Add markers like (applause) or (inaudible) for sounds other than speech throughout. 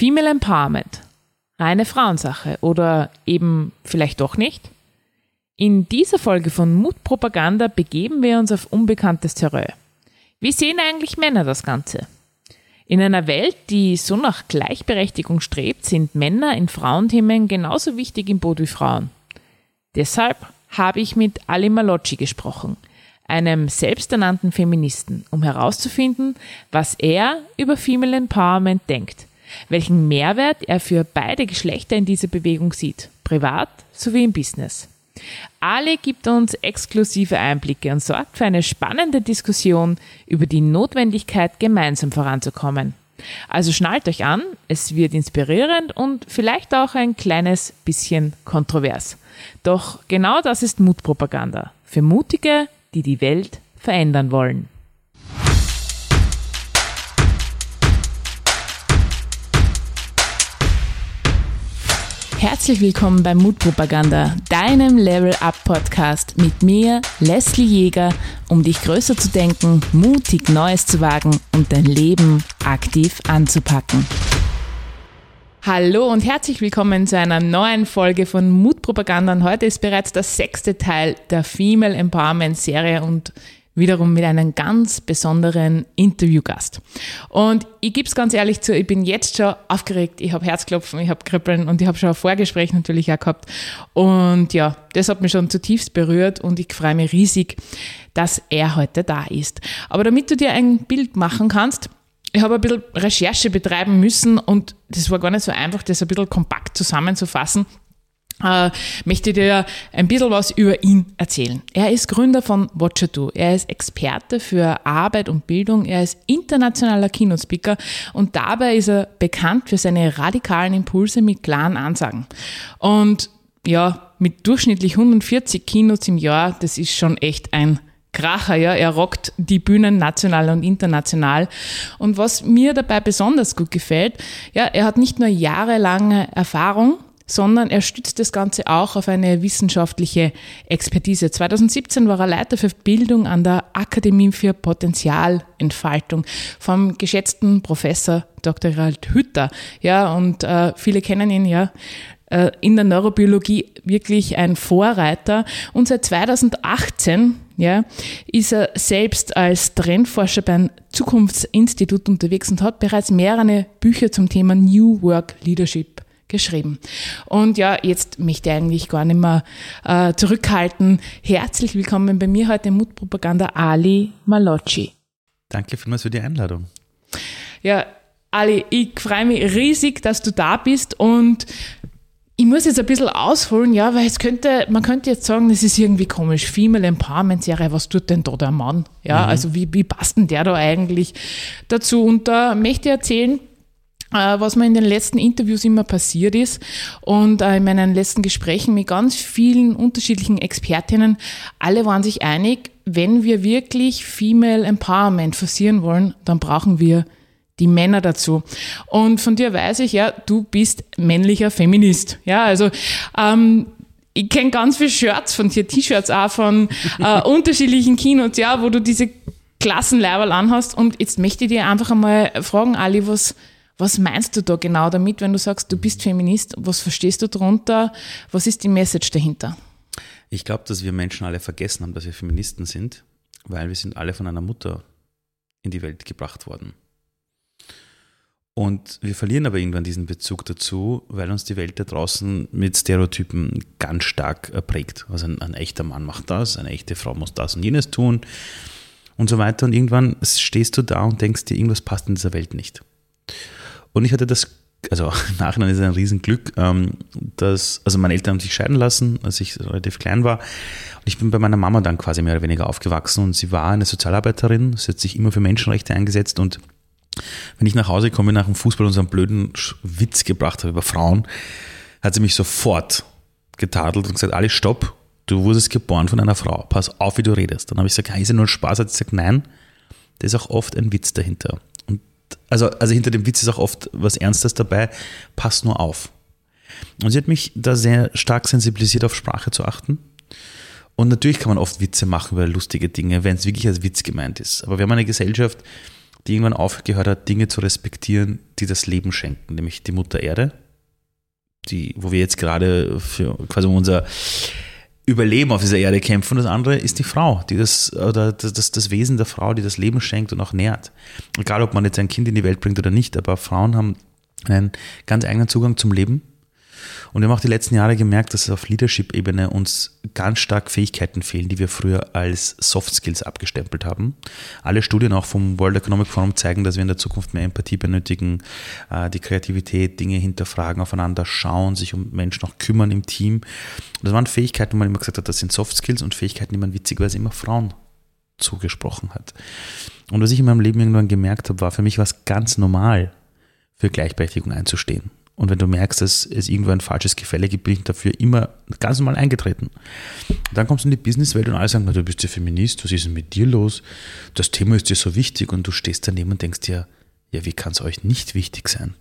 Female Empowerment. Reine Frauensache oder eben vielleicht doch nicht? In dieser Folge von Mutpropaganda begeben wir uns auf unbekanntes Terrain. Wie sehen eigentlich Männer das Ganze? In einer Welt, die so nach Gleichberechtigung strebt, sind Männer in Frauenthemen genauso wichtig im Boot wie Frauen. Deshalb habe ich mit Ali Malocci gesprochen, einem selbsternannten Feministen, um herauszufinden, was er über Female Empowerment denkt welchen Mehrwert er für beide Geschlechter in dieser Bewegung sieht, privat sowie im Business. Ali gibt uns exklusive Einblicke und sorgt für eine spannende Diskussion über die Notwendigkeit, gemeinsam voranzukommen. Also schnallt euch an, es wird inspirierend und vielleicht auch ein kleines bisschen kontrovers. Doch genau das ist Mutpropaganda. Für Mutige, die die Welt verändern wollen. Herzlich willkommen bei Mutpropaganda, deinem Level Up Podcast mit mir, Leslie Jäger, um dich größer zu denken, mutig Neues zu wagen und dein Leben aktiv anzupacken. Hallo und herzlich willkommen zu einer neuen Folge von Mutpropaganda. Und heute ist bereits der sechste Teil der Female Empowerment Serie und wiederum mit einem ganz besonderen Interviewgast. Und ich gebe es ganz ehrlich zu, ich bin jetzt schon aufgeregt, ich habe Herzklopfen, ich habe Kribbeln und ich habe schon ein Vorgespräch natürlich auch gehabt. Und ja, das hat mich schon zutiefst berührt und ich freue mich riesig, dass er heute da ist. Aber damit du dir ein Bild machen kannst, ich habe ein bisschen Recherche betreiben müssen und das war gar nicht so einfach, das ein bisschen kompakt zusammenzufassen äh, möchte dir ein bisschen was über ihn erzählen. Er ist Gründer von Watcher. Er ist Experte für Arbeit und Bildung. Er ist internationaler Kinospeaker und dabei ist er bekannt für seine radikalen Impulse mit klaren Ansagen. Und ja, mit durchschnittlich 140 Kinos im Jahr, das ist schon echt ein Kracher, ja. Er rockt die Bühnen national und international. Und was mir dabei besonders gut gefällt, ja, er hat nicht nur jahrelange Erfahrung, sondern er stützt das Ganze auch auf eine wissenschaftliche Expertise. 2017 war er Leiter für Bildung an der Akademie für Potenzialentfaltung vom geschätzten Professor Dr. Gerald Hütter. Ja, und äh, viele kennen ihn ja äh, in der Neurobiologie wirklich ein Vorreiter. Und seit 2018 ja, ist er selbst als Trendforscher beim Zukunftsinstitut unterwegs und hat bereits mehrere Bücher zum Thema New Work Leadership geschrieben. Und ja, jetzt möchte ich eigentlich gar nicht mehr äh, zurückhalten. Herzlich willkommen bei mir heute Mutpropaganda Ali Malocci. Danke vielmals für die Einladung. Ja, Ali, ich freue mich riesig, dass du da bist und ich muss jetzt ein bisschen ausholen, ja, weil es könnte, man könnte jetzt sagen, das ist irgendwie komisch. Female Empowerment Serie, was tut denn da der Mann? Ja, mhm. also wie, wie passt denn der da eigentlich dazu? Und da möchte ich erzählen, äh, was mir in den letzten Interviews immer passiert ist und äh, in meinen letzten Gesprächen mit ganz vielen unterschiedlichen Expertinnen, alle waren sich einig, wenn wir wirklich Female Empowerment forcieren wollen, dann brauchen wir die Männer dazu. Und von dir weiß ich, ja, du bist männlicher Feminist. Ja, also ähm, ich kenne ganz viele Shirts von dir, T-Shirts auch von äh, (laughs) unterschiedlichen Kinos, ja, wo du diese Klassenlevel anhast. Und jetzt möchte ich dir einfach einmal fragen, Ali, was, was meinst du da genau damit, wenn du sagst, du bist Feminist? Was verstehst du darunter? Was ist die Message dahinter? Ich glaube, dass wir Menschen alle vergessen haben, dass wir Feministen sind, weil wir sind alle von einer Mutter in die Welt gebracht worden. Und wir verlieren aber irgendwann diesen Bezug dazu, weil uns die Welt da draußen mit Stereotypen ganz stark prägt. Also ein, ein, echter Mann macht das, eine echte Frau muss das und jenes tun und so weiter. Und irgendwann stehst du da und denkst dir, irgendwas passt in dieser Welt nicht. Und ich hatte das, also (laughs) im Nachhinein ist es ein Riesenglück, ähm, dass, also meine Eltern haben sich scheiden lassen, als ich relativ klein war. Und ich bin bei meiner Mama dann quasi mehr oder weniger aufgewachsen und sie war eine Sozialarbeiterin, sie hat sich immer für Menschenrechte eingesetzt und wenn ich nach Hause komme nach dem Fußball und so einen blöden Witz gebracht habe über Frauen, hat sie mich sofort getadelt und gesagt, alles stopp, du wurdest geboren von einer Frau, pass auf, wie du redest. Dann habe ich gesagt, ist ja nur Spaß, hat sie gesagt, nein, da ist auch oft ein Witz dahinter also, also hinter dem Witz ist auch oft was Ernstes dabei, pass nur auf. Und sie hat mich da sehr stark sensibilisiert, auf Sprache zu achten. Und natürlich kann man oft Witze machen über lustige Dinge, wenn es wirklich als Witz gemeint ist. Aber wir haben eine Gesellschaft, die irgendwann aufgehört hat, Dinge zu respektieren, die das Leben schenken, nämlich die Mutter Erde, die, wo wir jetzt gerade für quasi unser Überleben auf dieser Erde kämpfen. Das andere ist die Frau, die das, oder das, das Wesen der Frau, die das Leben schenkt und auch nährt. Egal, ob man jetzt ein Kind in die Welt bringt oder nicht, aber Frauen haben einen ganz eigenen Zugang zum Leben und wir haben auch die letzten Jahre gemerkt, dass auf Leadership-Ebene uns ganz stark Fähigkeiten fehlen, die wir früher als Soft Skills abgestempelt haben. Alle Studien auch vom World Economic Forum zeigen, dass wir in der Zukunft mehr Empathie benötigen, äh, die Kreativität, Dinge hinterfragen, aufeinander schauen, sich um Menschen auch kümmern im Team. Und das waren Fähigkeiten, wo man immer gesagt hat, das sind Soft Skills und Fähigkeiten, die man witzigerweise immer Frauen zugesprochen hat. Und was ich in meinem Leben irgendwann gemerkt habe, war für mich was ganz normal, für Gleichberechtigung einzustehen. Und wenn du merkst, dass es irgendwo ein falsches Gefälle gibt, bin ich dafür immer ganz normal eingetreten. Dann kommst du in die Businesswelt und alle sagen, na, du bist ja Feminist, was ist denn mit dir los? Das Thema ist dir so wichtig und du stehst daneben und denkst dir, ja, wie kann es euch nicht wichtig sein?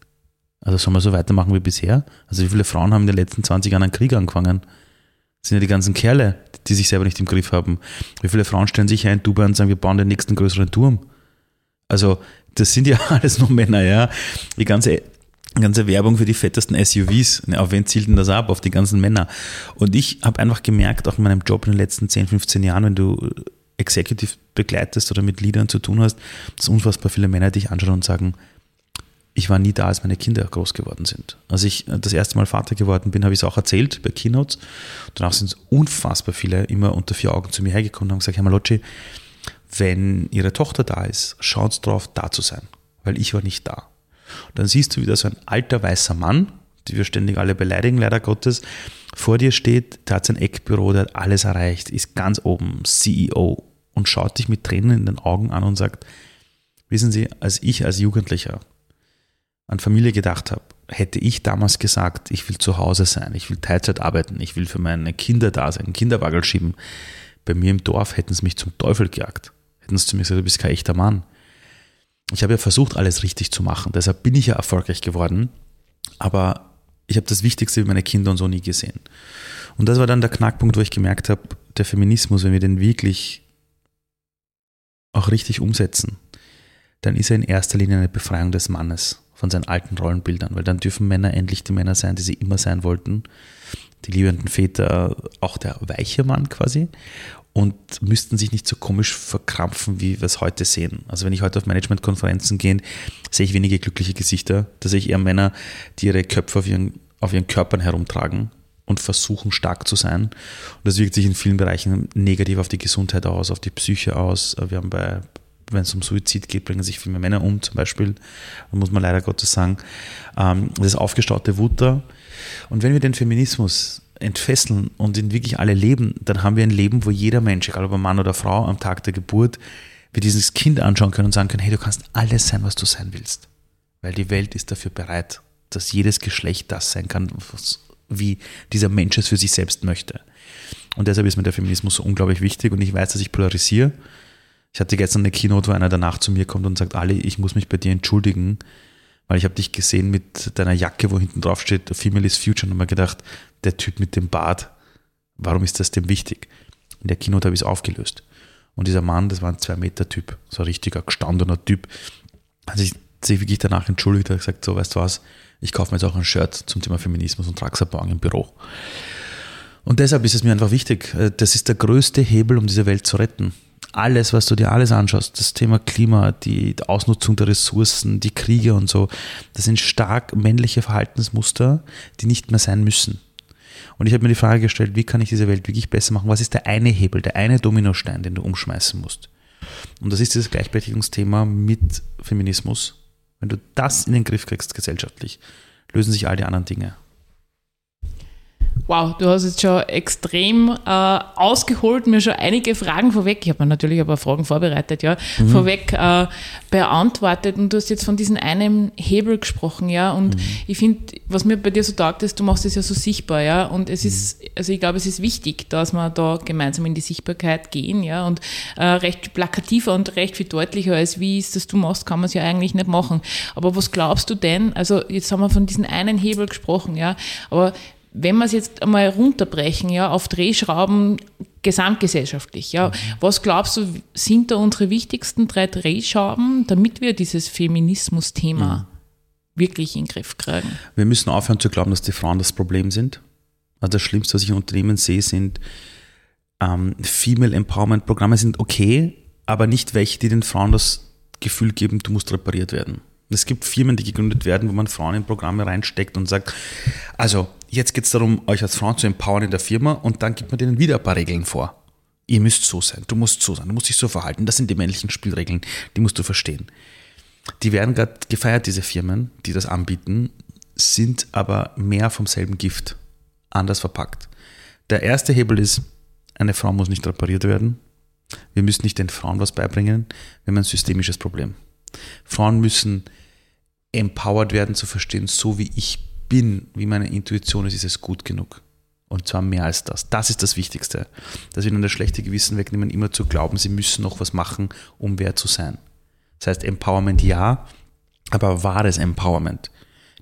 Also sollen wir so weitermachen wie bisher? Also wie viele Frauen haben in den letzten 20 Jahren einen Krieg angefangen? Das sind ja die ganzen Kerle, die sich selber nicht im Griff haben. Wie viele Frauen stellen sich ein Dubai und sagen, wir bauen den nächsten größeren Turm? Also das sind ja (laughs) alles nur Männer, ja. Die ganze ganze Werbung für die fettesten SUVs. Auf wen zielt denn das ab? Auf die ganzen Männer. Und ich habe einfach gemerkt, auch in meinem Job in den letzten 10, 15 Jahren, wenn du Executive begleitest oder mit Leadern zu tun hast, dass unfassbar viele Männer dich anschauen und sagen, ich war nie da, als meine Kinder groß geworden sind. Als ich das erste Mal Vater geworden bin, habe ich es auch erzählt bei Keynotes. Danach sind unfassbar viele immer unter vier Augen zu mir hergekommen und haben gesagt, Herr Malocci, wenn Ihre Tochter da ist, schauen Sie drauf, da zu sein, weil ich war nicht da. Dann siehst du wieder so ein alter weißer Mann, die wir ständig alle beleidigen, leider Gottes, vor dir steht, der hat sein Eckbüro, der hat alles erreicht, ist ganz oben, CEO und schaut dich mit Tränen in den Augen an und sagt, wissen Sie, als ich als Jugendlicher an Familie gedacht habe, hätte ich damals gesagt, ich will zu Hause sein, ich will Teilzeit arbeiten, ich will für meine Kinder da sein, Kinderwagel schieben. Bei mir im Dorf hätten sie mich zum Teufel gejagt. Hätten sie zu mir gesagt, du bist kein echter Mann ich habe ja versucht, alles richtig zu machen. Deshalb bin ich ja erfolgreich geworden. Aber ich habe das Wichtigste wie meine Kinder und so nie gesehen. Und das war dann der Knackpunkt, wo ich gemerkt habe, der Feminismus, wenn wir den wirklich auch richtig umsetzen, dann ist er in erster Linie eine Befreiung des Mannes von seinen alten Rollenbildern, weil dann dürfen Männer endlich die Männer sein, die sie immer sein wollten. Die liebenden Väter, auch der weiche Mann quasi und müssten sich nicht so komisch verkrampfen, wie wir es heute sehen. Also wenn ich heute auf Managementkonferenzen gehe, sehe ich wenige glückliche Gesichter. Da sehe ich eher Männer, die ihre Köpfe auf ihren, auf ihren Körpern herumtragen und versuchen stark zu sein. Und das wirkt sich in vielen Bereichen negativ auf die Gesundheit aus, auf die Psyche aus. Wir haben bei, wenn es um Suizid geht, bringen sich viel mehr Männer um, zum Beispiel. Da muss man leider Gottes sagen. Ähm, das aufgestaute Wut da. Und wenn wir den Feminismus entfesseln und ihn wirklich alle leben, dann haben wir ein Leben, wo jeder Mensch, egal ob ein Mann oder Frau, am Tag der Geburt, wir dieses Kind anschauen können und sagen können, hey, du kannst alles sein, was du sein willst. Weil die Welt ist dafür bereit, dass jedes Geschlecht das sein kann, wie dieser Mensch es für sich selbst möchte. Und deshalb ist mir der Feminismus so unglaublich wichtig und ich weiß, dass ich polarisiere. Ich hatte gestern eine Keynote, wo einer danach zu mir kommt und sagt, Ali, ich muss mich bei dir entschuldigen, weil ich habe dich gesehen mit deiner Jacke, wo hinten drauf steht, Female is Future, und habe mir gedacht, der Typ mit dem Bart, warum ist das dem wichtig? In der Keynote habe ich es aufgelöst. Und dieser Mann, das war ein Zwei-Meter-Typ, so ein richtiger, gestandener Typ, hat sich, sich wirklich danach entschuldigt, hat gesagt, so, weißt du was, ich kaufe mir jetzt auch ein Shirt zum Thema Feminismus und trage im Büro. Und deshalb ist es mir einfach wichtig, äh, das ist der größte Hebel, um diese Welt zu retten alles, was du dir alles anschaust, das Thema Klima, die Ausnutzung der Ressourcen, die Kriege und so, das sind stark männliche Verhaltensmuster, die nicht mehr sein müssen. Und ich habe mir die Frage gestellt, wie kann ich diese Welt wirklich besser machen? Was ist der eine Hebel, der eine Dominostein, den du umschmeißen musst? Und das ist dieses Gleichberechtigungsthema mit Feminismus. Wenn du das in den Griff kriegst gesellschaftlich, lösen sich all die anderen Dinge. Wow, du hast jetzt schon extrem äh, ausgeholt, mir schon einige Fragen vorweg, ich habe mir natürlich paar Fragen vorbereitet, ja, mhm. vorweg äh, beantwortet und du hast jetzt von diesem einen Hebel gesprochen, ja, und mhm. ich finde, was mir bei dir so taugt, ist, du machst es ja so sichtbar, ja, und es mhm. ist, also ich glaube, es ist wichtig, dass wir da gemeinsam in die Sichtbarkeit gehen, ja, und äh, recht plakativer und recht viel deutlicher als wie es das du machst, kann man es ja eigentlich nicht machen. Aber was glaubst du denn, also jetzt haben wir von diesem einen Hebel gesprochen, ja, aber wenn wir es jetzt einmal runterbrechen, ja, auf Drehschrauben gesamtgesellschaftlich. Ja. Was glaubst du, sind da unsere wichtigsten drei Drehscheiben, damit wir dieses Feminismus-Thema wirklich in den Griff kriegen? Wir müssen aufhören zu glauben, dass die Frauen das Problem sind. Also das Schlimmste, was ich in Unternehmen sehe, sind ähm, Female Empowerment Programme sind okay, aber nicht welche, die den Frauen das Gefühl geben, du musst repariert werden. Es gibt Firmen, die gegründet werden, wo man Frauen in Programme reinsteckt und sagt, also jetzt geht es darum, euch als Frauen zu empowern in der Firma und dann gibt man denen wieder ein paar Regeln vor. Ihr müsst so sein, du musst so sein, du musst dich so verhalten. Das sind die männlichen Spielregeln, die musst du verstehen. Die werden gerade gefeiert, diese Firmen, die das anbieten, sind aber mehr vom selben Gift, anders verpackt. Der erste Hebel ist, eine Frau muss nicht repariert werden. Wir müssen nicht den Frauen was beibringen, wir haben ein systemisches Problem. Frauen müssen empowered werden zu verstehen, so wie ich bin, wie meine Intuition ist, ist es gut genug. Und zwar mehr als das. Das ist das Wichtigste. Dass wir ihnen das schlechte Gewissen wegnehmen, immer zu glauben, sie müssen noch was machen, um wer zu sein. Das heißt, Empowerment ja, aber wahres Empowerment,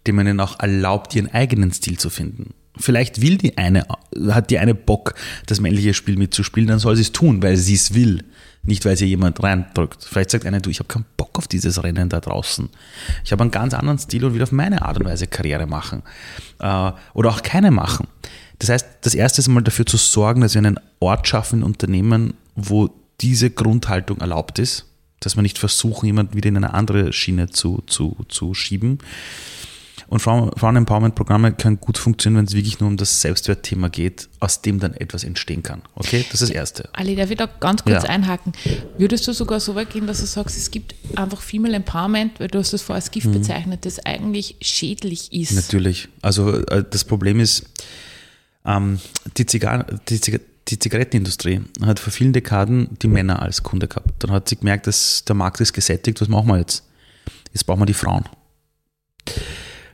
dem man ihnen auch erlaubt, ihren eigenen Stil zu finden. Vielleicht will die eine, hat die eine Bock, das männliche Spiel mitzuspielen, dann soll sie es tun, weil sie es will. Nicht, weil sie jemand reindrückt. Vielleicht sagt einer, du, ich habe keinen Bock auf dieses Rennen da draußen. Ich habe einen ganz anderen Stil und will auf meine Art und Weise Karriere machen. Äh, oder auch keine machen. Das heißt, das erste ist mal dafür zu sorgen, dass wir einen Ort schaffen in Unternehmen, wo diese Grundhaltung erlaubt ist. Dass wir nicht versuchen, jemanden wieder in eine andere Schiene zu, zu, zu schieben. Und Frauen-Empowerment-Programme können gut funktionieren, wenn es wirklich nur um das Selbstwertthema geht, aus dem dann etwas entstehen kann. Okay, das ist das Erste. Ali, darf ich da ganz kurz ja. einhaken? Würdest du sogar so weit gehen, dass du sagst, es gibt einfach Female Empowerment, weil du hast das vorher als Gift mhm. bezeichnet, das eigentlich schädlich ist? Natürlich. Also äh, das Problem ist, ähm, die, Zigarren, die, Ziga die Zigarettenindustrie hat vor vielen Dekaden die Männer als Kunde gehabt. Dann hat sie gemerkt, dass der Markt ist gesättigt, was machen wir jetzt? Jetzt brauchen wir die Frauen.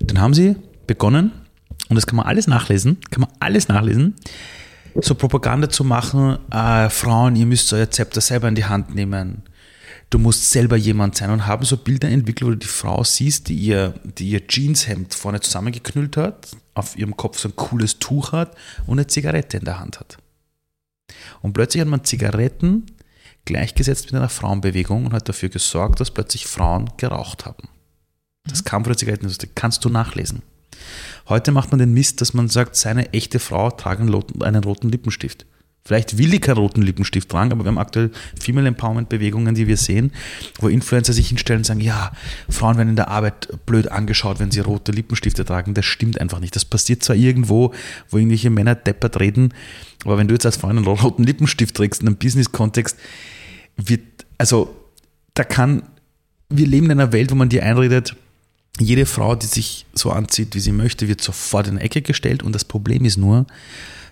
Dann haben sie begonnen, und das kann man alles nachlesen, kann man alles nachlesen, so Propaganda zu machen, äh, Frauen, ihr müsst euer Zepter selber in die Hand nehmen. Du musst selber jemand sein und haben so Bilder entwickelt, wo du die Frau siehst, die ihr, die ihr Jeanshemd vorne zusammengeknüllt hat, auf ihrem Kopf so ein cooles Tuch hat und eine Zigarette in der Hand hat. Und plötzlich hat man Zigaretten gleichgesetzt mit einer Frauenbewegung und hat dafür gesorgt, dass plötzlich Frauen geraucht haben. Das kam von der Zigarettenindustrie. Kannst du nachlesen. Heute macht man den Mist, dass man sagt, seine echte Frau trage einen roten Lippenstift. Vielleicht will ich keinen roten Lippenstift tragen, aber wir haben aktuell Female Empowerment Bewegungen, die wir sehen, wo Influencer sich hinstellen und sagen, ja, Frauen werden in der Arbeit blöd angeschaut, wenn sie rote Lippenstifte tragen. Das stimmt einfach nicht. Das passiert zwar irgendwo, wo irgendwelche Männer deppert reden, aber wenn du jetzt als Frau einen roten Lippenstift trägst in einem Business-Kontext, wird, also da kann, wir leben in einer Welt, wo man dir einredet, jede Frau, die sich so anzieht, wie sie möchte, wird sofort in eine Ecke gestellt. Und das Problem ist nur,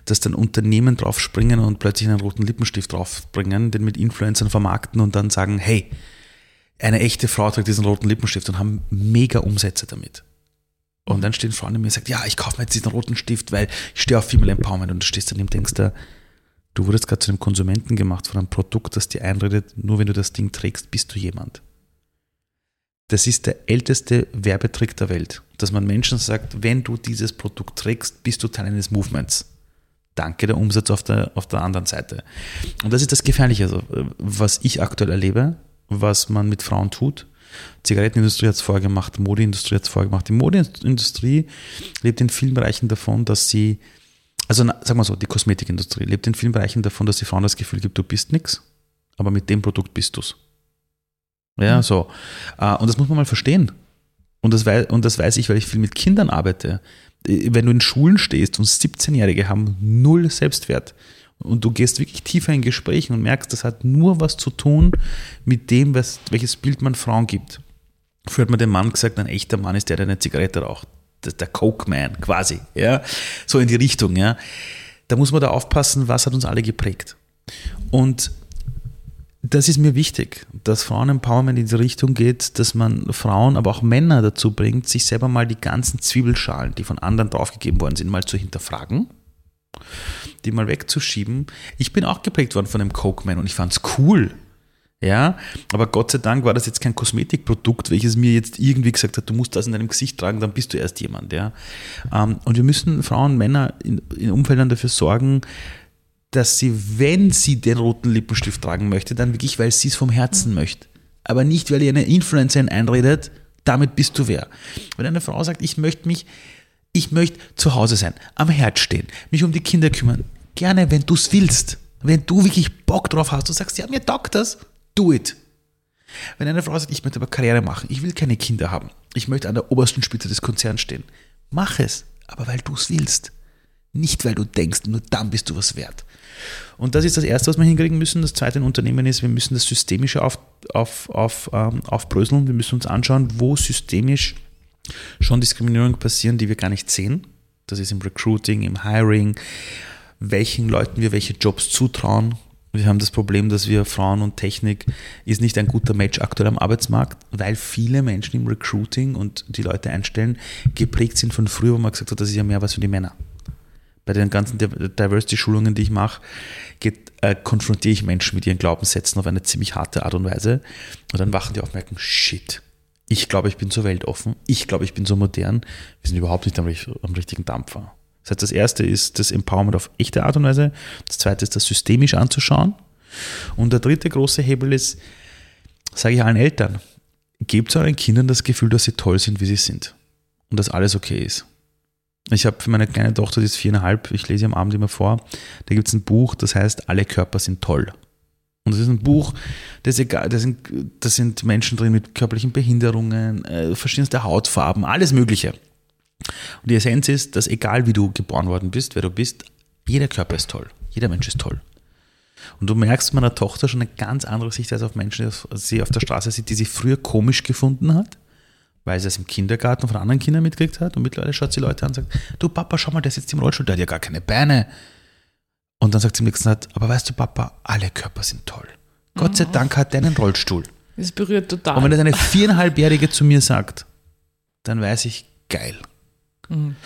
dass dann Unternehmen drauf springen und plötzlich einen roten Lippenstift draufbringen, den mit Influencern vermarkten und dann sagen, hey, eine echte Frau trägt diesen roten Lippenstift und haben mega Umsätze damit. Und dann stehen Frauen in mir und sagen, ja, ich kaufe mir jetzt diesen roten Stift, weil ich stehe auf Female Empowerment. Und du stehst daneben und denkst da, du wurdest gerade zu einem Konsumenten gemacht von einem Produkt, das dir einredet, nur wenn du das Ding trägst, bist du jemand. Das ist der älteste Werbetrick der Welt, dass man Menschen sagt, wenn du dieses Produkt trägst, bist du Teil eines Movements. Danke, der Umsatz auf der, auf der anderen Seite. Und das ist das Gefährliche, also, was ich aktuell erlebe, was man mit Frauen tut. Zigarettenindustrie hat es vorher gemacht, Modeindustrie hat es vorher gemacht. Die Modeindustrie lebt in vielen Bereichen davon, dass sie, also sagen wir so, die Kosmetikindustrie lebt in vielen Bereichen davon, dass die Frauen das Gefühl gibt, du bist nichts, aber mit dem Produkt bist du es. Ja, mhm. so. Äh, und das muss man mal verstehen. Und das, weiß, und das weiß ich, weil ich viel mit Kindern arbeite. Äh, wenn du in Schulen stehst und 17-Jährige haben null Selbstwert und du gehst wirklich tiefer in Gesprächen und merkst, das hat nur was zu tun mit dem, was, welches Bild man Frauen gibt. Früher hat man dem Mann gesagt, ein echter Mann ist der, der eine Zigarette raucht. Der Coke Man quasi. Ja? So in die Richtung. Ja? Da muss man da aufpassen, was hat uns alle geprägt. Und das ist mir wichtig, dass Frauen-Empowerment in die Richtung geht, dass man Frauen, aber auch Männer dazu bringt, sich selber mal die ganzen Zwiebelschalen, die von anderen draufgegeben worden sind, mal zu hinterfragen, die mal wegzuschieben. Ich bin auch geprägt worden von einem Coke-Man und ich fand es cool. Ja, aber Gott sei Dank war das jetzt kein Kosmetikprodukt, welches mir jetzt irgendwie gesagt hat, du musst das in deinem Gesicht tragen, dann bist du erst jemand. Ja. Ähm, und wir müssen Frauen, Männer in, in Umfeldern dafür sorgen, dass sie, wenn sie den roten Lippenstift tragen möchte, dann wirklich, weil sie es vom Herzen möchte. Aber nicht, weil ihr eine Influencerin einredet, damit bist du wer. Wenn eine Frau sagt, ich möchte mich, ich möchte zu Hause sein, am Herd stehen, mich um die Kinder kümmern, gerne, wenn du es willst. Wenn du wirklich Bock drauf hast, du sagst, ja, mir taugt das, do it. Wenn eine Frau sagt, ich möchte aber Karriere machen, ich will keine Kinder haben, ich möchte an der obersten Spitze des Konzerns stehen, mach es, aber weil du es willst. Nicht, weil du denkst, nur dann bist du was wert. Und das ist das Erste, was wir hinkriegen müssen. Das Zweite in Unternehmen ist, wir müssen das Systemische auf, auf, auf, ähm, aufbröseln. Wir müssen uns anschauen, wo systemisch schon Diskriminierungen passieren, die wir gar nicht sehen. Das ist im Recruiting, im Hiring, welchen Leuten wir welche Jobs zutrauen. Wir haben das Problem, dass wir Frauen und Technik ist nicht ein guter Match aktuell am Arbeitsmarkt, weil viele Menschen im Recruiting und die Leute einstellen geprägt sind von früher, wo man gesagt hat, das ist ja mehr was für die Männer bei den ganzen Diversity-Schulungen, die ich mache, geht, äh, konfrontiere ich Menschen mit ihren Glaubenssätzen auf eine ziemlich harte Art und Weise. Und dann wachen die auf und merken, shit, ich glaube, ich bin so weltoffen, ich glaube, ich bin so modern, wir sind überhaupt nicht am, am richtigen Dampfer. Das heißt, das erste ist das Empowerment auf echte Art und Weise, das zweite ist das systemisch anzuschauen. Und der dritte große Hebel ist, sage ich allen Eltern, gebt euren Kindern das Gefühl, dass sie toll sind, wie sie sind. Und dass alles okay ist. Ich habe für meine kleine Tochter, die ist viereinhalb, ich lese am Abend immer vor, da gibt es ein Buch, das heißt Alle Körper sind toll. Und das ist ein Buch, das egal, da sind, das sind Menschen drin mit körperlichen Behinderungen, äh, verschiedenste Hautfarben, alles Mögliche. Und die Essenz ist, dass egal wie du geboren worden bist, wer du bist, jeder Körper ist toll. Jeder Mensch ist toll. Und du merkst meiner Tochter schon eine ganz andere Sicht als auf Menschen, die sie auf der Straße sieht, die sie früher komisch gefunden hat weil sie es im Kindergarten von anderen Kindern mitgekriegt hat und mittlerweile schaut sie Leute an und sagt, du Papa, schau mal, der sitzt im Rollstuhl, der hat ja gar keine Beine. Und dann sagt sie im nächsten Satz, aber weißt du Papa, alle Körper sind toll. Mhm. Gott sei mhm. Dank hat der einen Rollstuhl. Das berührt total. Und wenn das eine viereinhalbjährige zu mir sagt, dann weiß ich, geil. Mhm.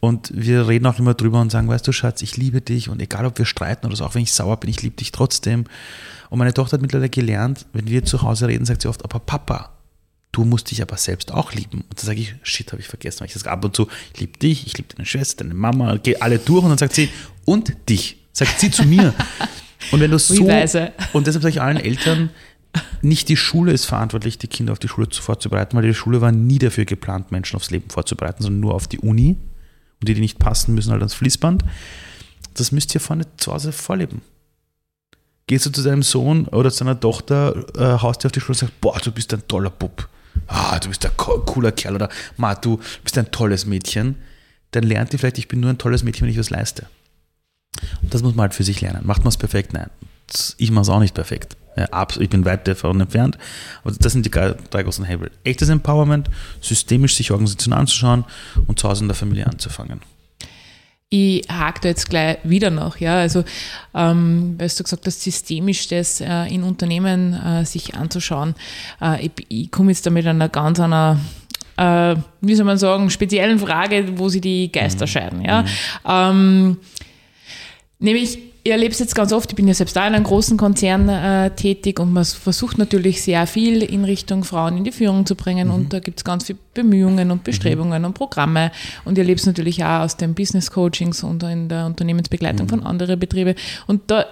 Und wir reden auch immer drüber und sagen, weißt du, Schatz, ich liebe dich und egal ob wir streiten oder so, auch wenn ich sauer bin, ich liebe dich trotzdem. Und meine Tochter hat mittlerweile gelernt, wenn wir zu Hause reden, sagt sie oft, aber Papa, du musst dich aber selbst auch lieben. Und da sage ich, shit, habe ich vergessen. Weil ich sage ab und zu, ich liebe dich, ich liebe deine Schwester, deine Mama, gehe alle durch und dann sagt sie, und dich. Sagt sie zu mir. Und wenn du so, und deshalb sage ich allen Eltern, nicht die Schule ist verantwortlich, die Kinder auf die Schule vorzubereiten, weil die Schule war nie dafür geplant, Menschen aufs Leben vorzubereiten, sondern nur auf die Uni. Und die, die nicht passen, müssen halt ans Fließband. Das müsst ihr vorne zu Hause vorleben. Gehst du zu deinem Sohn oder zu deiner Tochter, äh, haust dir auf die Schule und sagst, boah, du bist ein toller Bub ah, du bist ein cooler Kerl oder Ma, du bist ein tolles Mädchen, dann lernt ihr vielleicht, ich bin nur ein tolles Mädchen, wenn ich was leiste. Und das muss man halt für sich lernen. Macht man es perfekt? Nein. Ich mache es auch nicht perfekt. Ich bin weit davon entfernt. Aber das sind die drei großen Hebel. Echtes Empowerment, systemisch sich Organisationen anzuschauen und zu Hause in der Familie anzufangen ich hake da jetzt gleich wieder nach, ja, also ähm, weil du gesagt hast, systemisch das äh, in Unternehmen äh, sich anzuschauen. Äh, ich, ich komme jetzt da mit einer ganz einer äh, wie soll man sagen, speziellen Frage, wo sie die Geister mhm. scheiden, ja. Mhm. Ähm, nämlich ich erlebe es jetzt ganz oft, ich bin ja selbst da in einem großen Konzern äh, tätig und man versucht natürlich sehr viel in Richtung Frauen in die Führung zu bringen mhm. und da gibt es ganz viele Bemühungen und Bestrebungen mhm. und Programme und ich erlebe es natürlich auch aus den Business Coachings und in der Unternehmensbegleitung mhm. von anderen Betrieben und da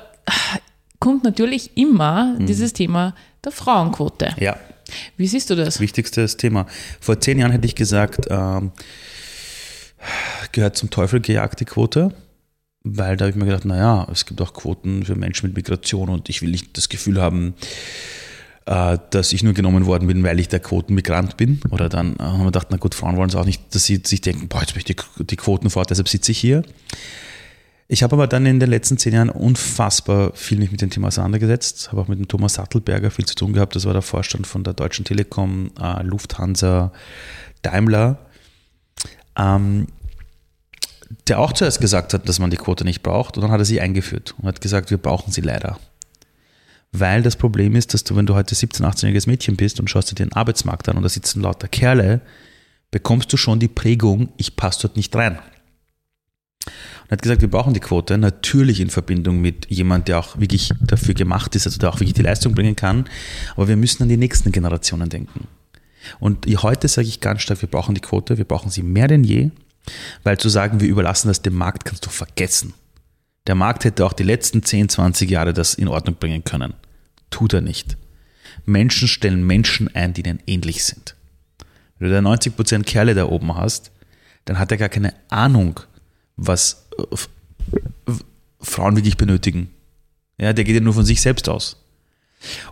kommt natürlich immer mhm. dieses Thema der Frauenquote. Ja. Wie siehst du das? Das wichtigste Thema. Vor zehn Jahren hätte ich gesagt, ähm, gehört zum Teufel gejagte Quote weil da habe ich mir gedacht, naja, es gibt auch Quoten für Menschen mit Migration und ich will nicht das Gefühl haben, äh, dass ich nur genommen worden bin, weil ich der Quotenmigrant bin. Oder dann haben wir gedacht, na gut, Frauen wollen es auch nicht, dass sie sich denken, boah, jetzt möchte ich die Quoten fort, deshalb sitze ich hier. Ich habe aber dann in den letzten zehn Jahren unfassbar viel mich mit dem Thema auseinandergesetzt, habe auch mit dem Thomas Sattelberger viel zu tun gehabt, das war der Vorstand von der Deutschen Telekom, äh, Lufthansa, Daimler. Ähm, der auch zuerst gesagt hat, dass man die Quote nicht braucht und dann hat er sie eingeführt und hat gesagt, wir brauchen sie leider. Weil das Problem ist, dass du, wenn du heute 17-, 18-jähriges Mädchen bist und schaust dir den Arbeitsmarkt an und da sitzen lauter Kerle, bekommst du schon die Prägung, ich passe dort nicht rein. Und er hat gesagt, wir brauchen die Quote, natürlich in Verbindung mit jemand, der auch wirklich dafür gemacht ist, also der auch wirklich die Leistung bringen kann, aber wir müssen an die nächsten Generationen denken. Und heute sage ich ganz stark, wir brauchen die Quote, wir brauchen sie mehr denn je, weil zu sagen, wir überlassen das dem Markt, kannst du vergessen. Der Markt hätte auch die letzten 10, 20 Jahre das in Ordnung bringen können. Tut er nicht. Menschen stellen Menschen ein, die ihnen ähnlich sind. Wenn du da 90% Kerle da oben hast, dann hat er gar keine Ahnung, was äh, Frauen wirklich benötigen. Ja, der geht ja nur von sich selbst aus.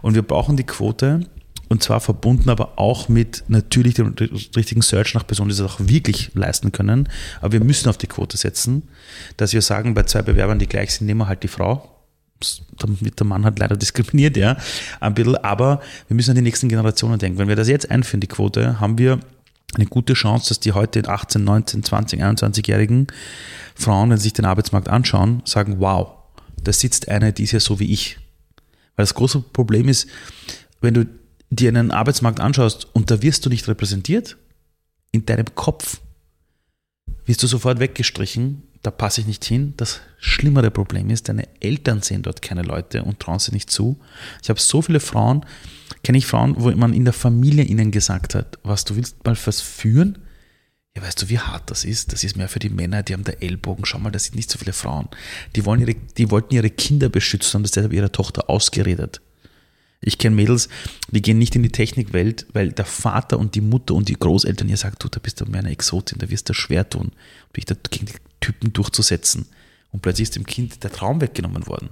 Und wir brauchen die Quote, und zwar verbunden aber auch mit natürlich dem richtigen Search nach Personen, die das auch wirklich leisten können. Aber wir müssen auf die Quote setzen, dass wir sagen, bei zwei Bewerbern, die gleich sind, nehmen wir halt die Frau. Damit der Mann halt leider (laughs) diskriminiert, ja, ein bisschen. Aber wir müssen an die nächsten Generationen denken. Wenn wir das jetzt einführen, die Quote, haben wir eine gute Chance, dass die heute 18, 19, 20, 21-jährigen Frauen, wenn sie sich den Arbeitsmarkt anschauen, sagen, wow, da sitzt eine, die ist ja so wie ich. Weil das große Problem ist, wenn du dir einen Arbeitsmarkt anschaust und da wirst du nicht repräsentiert, in deinem Kopf wirst du sofort weggestrichen, da passe ich nicht hin. Das schlimmere Problem ist, deine Eltern sehen dort keine Leute und trauen sie nicht zu. Ich habe so viele Frauen, kenne ich Frauen, wo man in der Familie ihnen gesagt hat, was du willst mal was führen? Ja, weißt du, wie hart das ist? Das ist mehr für die Männer, die haben der Ellbogen. Schau mal, das sind nicht so viele Frauen. Die, wollen ihre, die wollten ihre Kinder beschützen, haben das deshalb ihrer Tochter ausgeredet. Ich kenne Mädels, die gehen nicht in die Technikwelt, weil der Vater und die Mutter und die Großeltern ihr sagen, du, da bist du mehr eine Exotin, da wirst du schwer tun, dich da gegen die Typen durchzusetzen. Und plötzlich ist dem Kind der Traum weggenommen worden.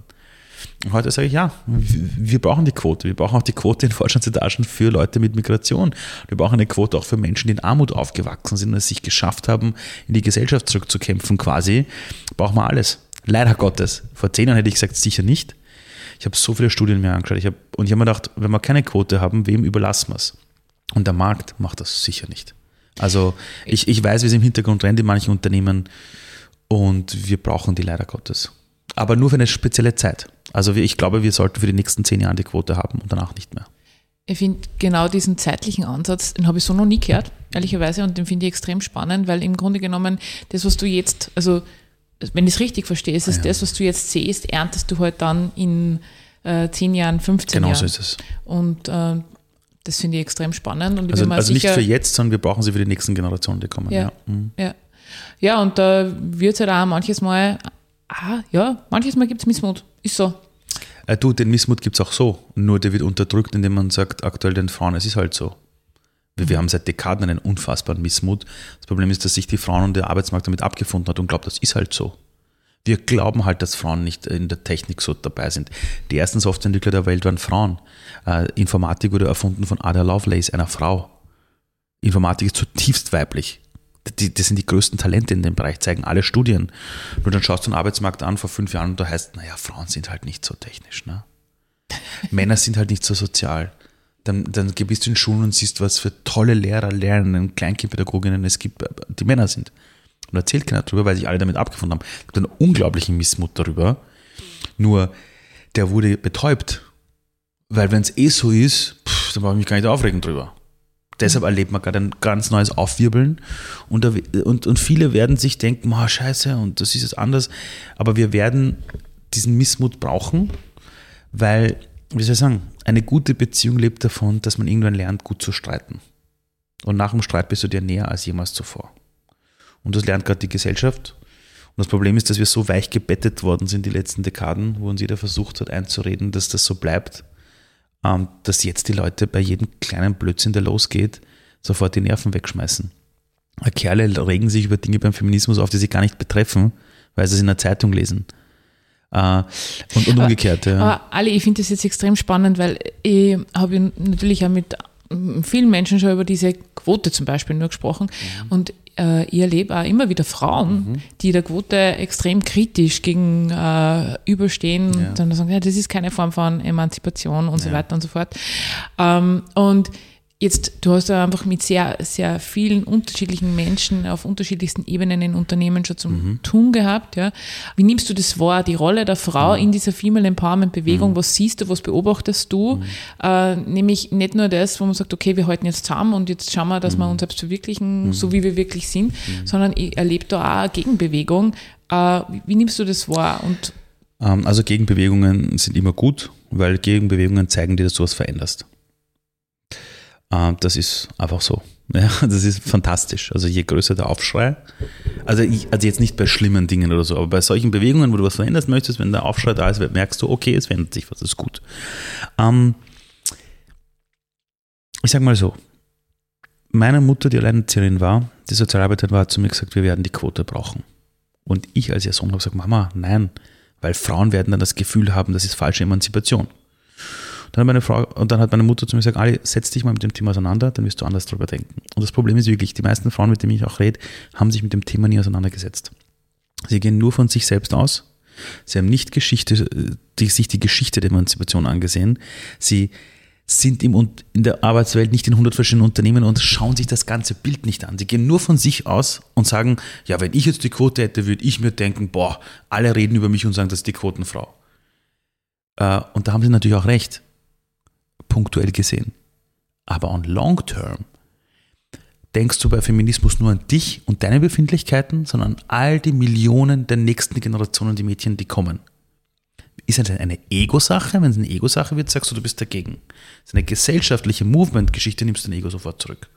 Und heute sage ich, ja, wir brauchen die Quote. Wir brauchen auch die Quote in Vorstandsetagen für Leute mit Migration. Wir brauchen eine Quote auch für Menschen, die in Armut aufgewachsen sind und es sich geschafft haben, in die Gesellschaft zurückzukämpfen quasi. Brauchen wir alles. Leider Gottes. Vor zehn Jahren hätte ich gesagt, sicher nicht. Ich habe so viele Studien mir angeschaut. Ich hab, und ich habe mir gedacht, wenn wir keine Quote haben, wem überlassen wir es? Und der Markt macht das sicher nicht. Also ich, ich weiß, wie es im Hintergrund rennt in manchen Unternehmen und wir brauchen die leider Gottes. Aber nur für eine spezielle Zeit. Also ich glaube, wir sollten für die nächsten zehn Jahre die Quote haben und danach nicht mehr. Ich finde genau diesen zeitlichen Ansatz, den habe ich so noch nie gehört, ehrlicherweise, und den finde ich extrem spannend, weil im Grunde genommen das, was du jetzt, also wenn ich es richtig verstehe, ist es ja. das, was du jetzt siehst, erntest du halt dann in äh, 10 Jahren, 15 genau Jahren. Genau so ist es. Und äh, das finde ich extrem spannend. Und also also nicht für jetzt, sondern wir brauchen sie für die nächsten Generationen, die kommen. Ja, ja. Mhm. ja. ja und da wird es halt auch manches Mal, ah, ja, manches Mal gibt es Missmut. Ist so. Äh, du, den Missmut gibt es auch so. Nur der wird unterdrückt, indem man sagt, aktuell den Frauen, es ist halt so. Wir, haben seit Dekaden einen unfassbaren Missmut. Das Problem ist, dass sich die Frauen und der Arbeitsmarkt damit abgefunden hat und glaubt, das ist halt so. Wir glauben halt, dass Frauen nicht in der Technik so dabei sind. Die ersten Softwareentwickler der Welt waren Frauen. Äh, Informatik wurde erfunden von Ada Lovelace, einer Frau. Informatik ist zutiefst weiblich. Das sind die größten Talente in dem Bereich, zeigen alle Studien. Nur dann schaust du den Arbeitsmarkt an vor fünf Jahren und da heißt, naja, Frauen sind halt nicht so technisch. Ne? Männer sind halt nicht so sozial dann, dann bist du in Schulen und siehst, was für tolle Lehrer, Lehrerinnen, Kleinkindpädagoginnen es gibt, die Männer sind. Und erzählt keiner darüber, weil sich alle damit abgefunden haben. Es gibt einen unglaublichen Missmut darüber. Nur, der wurde betäubt. Weil wenn es eh so ist, pff, dann brauche ich mich gar nicht aufregen drüber. Deshalb erlebt man gerade ein ganz neues Aufwirbeln und, und, und viele werden sich denken, oh, scheiße, und das ist jetzt anders. Aber wir werden diesen Missmut brauchen, weil wie soll ich sagen, eine gute Beziehung lebt davon, dass man irgendwann lernt, gut zu streiten. Und nach dem Streit bist du dir näher als jemals zuvor. Und das lernt gerade die Gesellschaft. Und das Problem ist, dass wir so weich gebettet worden sind die letzten Dekaden, wo uns jeder versucht hat einzureden, dass das so bleibt, ähm, dass jetzt die Leute bei jedem kleinen Blödsinn, der losgeht, sofort die Nerven wegschmeißen. Kerle regen sich über Dinge beim Feminismus auf, die sie gar nicht betreffen, weil sie es in der Zeitung lesen. Äh, und, und umgekehrt. Aber, ja. aber Ali, ich finde das jetzt extrem spannend, weil ich habe natürlich auch mit vielen Menschen schon über diese Quote zum Beispiel nur gesprochen mhm. und äh, ich erlebe auch immer wieder Frauen, mhm. die der Quote extrem kritisch gegenüberstehen äh, ja. und dann sagen, ja, das ist keine Form von Emanzipation und ja. so weiter und so fort. Ähm, und Jetzt, du hast ja einfach mit sehr, sehr vielen unterschiedlichen Menschen auf unterschiedlichsten Ebenen in Unternehmen schon zum mhm. Tun gehabt. Ja. Wie nimmst du das wahr, die Rolle der Frau mhm. in dieser Female Empowerment Bewegung? Mhm. Was siehst du, was beobachtest du? Mhm. Äh, nämlich nicht nur das, wo man sagt, okay, wir halten jetzt zusammen und jetzt schauen wir, dass wir mhm. uns selbst verwirklichen, mhm. so wie wir wirklich sind, sondern ich erlebe da auch eine Gegenbewegung. Äh, wie, wie nimmst du das wahr? Und ähm, also Gegenbewegungen sind immer gut, weil Gegenbewegungen zeigen dir, dass du was veränderst. Äh, das ist einfach so. (laughs) Ja, das ist fantastisch. Also je größer der Aufschrei, Also, ich, also jetzt nicht bei schlimmen Dingen oder so, aber bei solchen Bewegungen, wo du was verändern möchtest, wenn der Aufschrei da ist, merkst du, okay, es verändert sich was, ist gut. Ähm, ich sag mal so, meine Mutter, die Alleinerzieherin war, die Sozialarbeiterin war, hat zu mir gesagt, wir werden die Quote brauchen. Und ich als ihr Sohn habe gesagt, Mama, nein, weil Frauen werden dann das Gefühl haben, das ist falsche Emanzipation. Dann hat meine Frau, und dann hat meine Mutter zu mir gesagt, Ali, setz dich mal mit dem Thema auseinander, dann wirst du anders drüber denken. Und das Problem ist wirklich, die meisten Frauen, mit denen ich auch rede, haben sich mit dem Thema nie auseinandergesetzt. Sie gehen nur von sich selbst aus. Sie haben nicht Geschichte, die, sich die Geschichte der Emanzipation angesehen. Sie sind im, in der Arbeitswelt nicht in 100 verschiedenen Unternehmen und schauen sich das ganze Bild nicht an. Sie gehen nur von sich aus und sagen, ja, wenn ich jetzt die Quote hätte, würde ich mir denken, boah, alle reden über mich und sagen, das ist die Quotenfrau. Äh, und da haben sie natürlich auch recht, punktuell gesehen. Aber on long term denkst du bei Feminismus nur an dich und deine Befindlichkeiten, sondern an all die Millionen der nächsten Generationen, die Mädchen, die kommen. Ist es eine Ego-Sache? Wenn es eine Ego-Sache wird, sagst du, du bist dagegen. Ist eine gesellschaftliche Movement-Geschichte, nimmst dein Ego sofort zurück.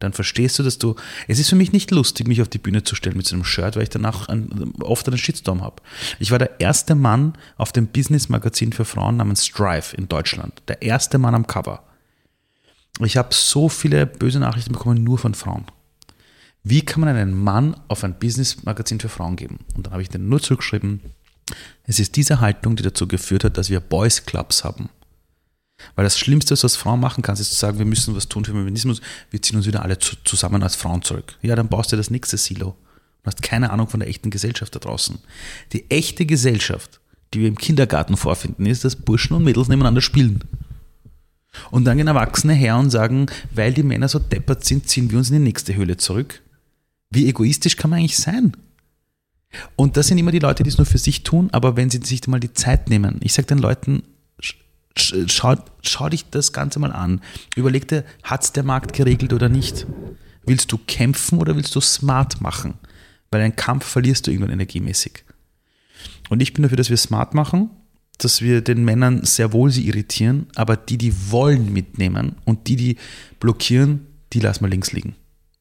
Dann verstehst du, dass du. Es ist für mich nicht lustig, mich auf die Bühne zu stellen mit so einem Shirt, weil ich danach ein, oft einen Shitstorm habe. Ich war der erste Mann auf dem Business-Magazin für Frauen namens Strive in Deutschland. Der erste Mann am Cover. Ich habe so viele böse Nachrichten bekommen, nur von Frauen. Wie kann man einen Mann auf ein Business-Magazin für Frauen geben? Und dann habe ich den nur zurückgeschrieben, es ist diese Haltung, die dazu geführt hat, dass wir Boys Clubs haben. Weil das Schlimmste, was Frauen machen kannst, ist zu sagen, wir müssen was tun für Feminismus, wir ziehen uns wieder alle zusammen als Frauen zurück. Ja, dann baust du das nächste Silo. Du hast keine Ahnung von der echten Gesellschaft da draußen. Die echte Gesellschaft, die wir im Kindergarten vorfinden, ist, dass Burschen und Mädels nebeneinander spielen. Und dann gehen Erwachsene her und sagen, weil die Männer so deppert sind, ziehen wir uns in die nächste Höhle zurück. Wie egoistisch kann man eigentlich sein? Und das sind immer die Leute, die es nur für sich tun, aber wenn sie sich mal die Zeit nehmen, ich sage den Leuten, schau, schau dich das Ganze mal an. Überleg dir, hat es der Markt geregelt oder nicht? Willst du kämpfen oder willst du smart machen? Weil einen Kampf verlierst du irgendwann energiemäßig. Und ich bin dafür, dass wir smart machen, dass wir den Männern sehr wohl sie irritieren, aber die, die wollen mitnehmen und die, die blockieren, die lassen wir links liegen.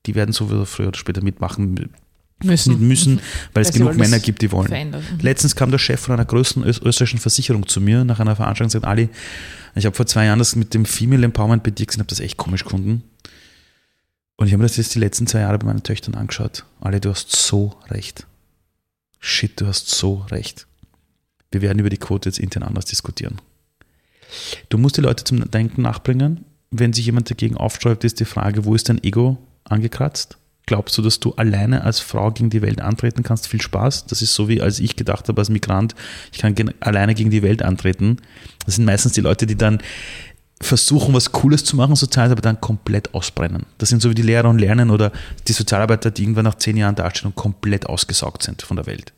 Die werden sowieso früher oder später mitmachen, müssen, müssen weil es genug Männer gibt, die wollen. Verändern. Mhm. Letztens kam der Chef von einer größten österreichischen Versicherung zu mir nach einer Veranstaltung und sagt, Ali, ich habe vor zwei Jahren das mit dem Female Empowerment bei dir gesehen, habe das echt komisch gefunden. Und ich habe mir das jetzt die letzten zwei Jahre bei meinen Töchtern angeschaut. Ali, du hast so recht. Shit, du hast so recht. Wir werden über die Quote jetzt intern anders diskutieren. Du musst die Leute zum Denken nachbringen. Wenn sich jemand dagegen aufsträubt, ist die Frage, wo ist dein Ego angekratzt? Glaubst du, dass du alleine als Frau gegen die Welt antreten kannst? Viel Spaß. Das ist so wie als ich gedacht habe als Migrant, ich kann alleine gegen die Welt antreten. Das sind meistens die Leute, die dann versuchen, was Cooles zu machen, sozial, aber dann komplett ausbrennen. Das sind so wie die Lehrer und Lernen oder die Sozialarbeiter, die irgendwann nach zehn Jahren dastehen und komplett ausgesaugt sind von der Welt.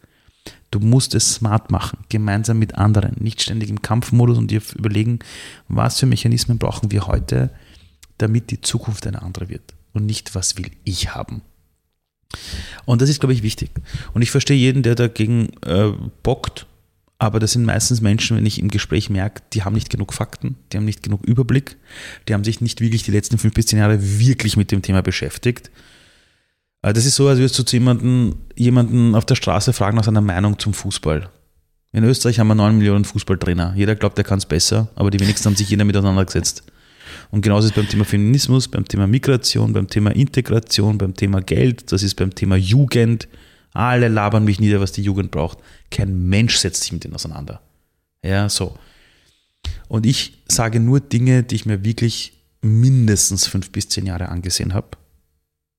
Du musst es smart machen, gemeinsam mit anderen, nicht ständig im Kampfmodus und dir überlegen, was für Mechanismen brauchen wir heute, damit die Zukunft eine andere wird und nicht, was will ich haben. Und das ist, glaube ich, wichtig. Und ich verstehe jeden, der dagegen äh, bockt, aber das sind meistens Menschen, wenn ich im Gespräch merke, die haben nicht genug Fakten, die haben nicht genug Überblick, die haben sich nicht wirklich die letzten fünf bis zehn Jahre wirklich mit dem Thema beschäftigt. Äh, das ist so, als würdest du zu jemandem, jemanden auf der Straße fragen nach seiner Meinung zum Fußball. In Österreich haben wir neun Millionen Fußballtrainer. Jeder glaubt, er kann es besser, aber die wenigsten haben sich jeder mit auseinandergesetzt. Und genauso ist es beim Thema Feminismus, beim Thema Migration, beim Thema Integration, beim Thema Geld, das ist beim Thema Jugend. Alle labern mich nieder, was die Jugend braucht. Kein Mensch setzt sich mit denen auseinander. Ja, so. Und ich sage nur Dinge, die ich mir wirklich mindestens fünf bis zehn Jahre angesehen habe,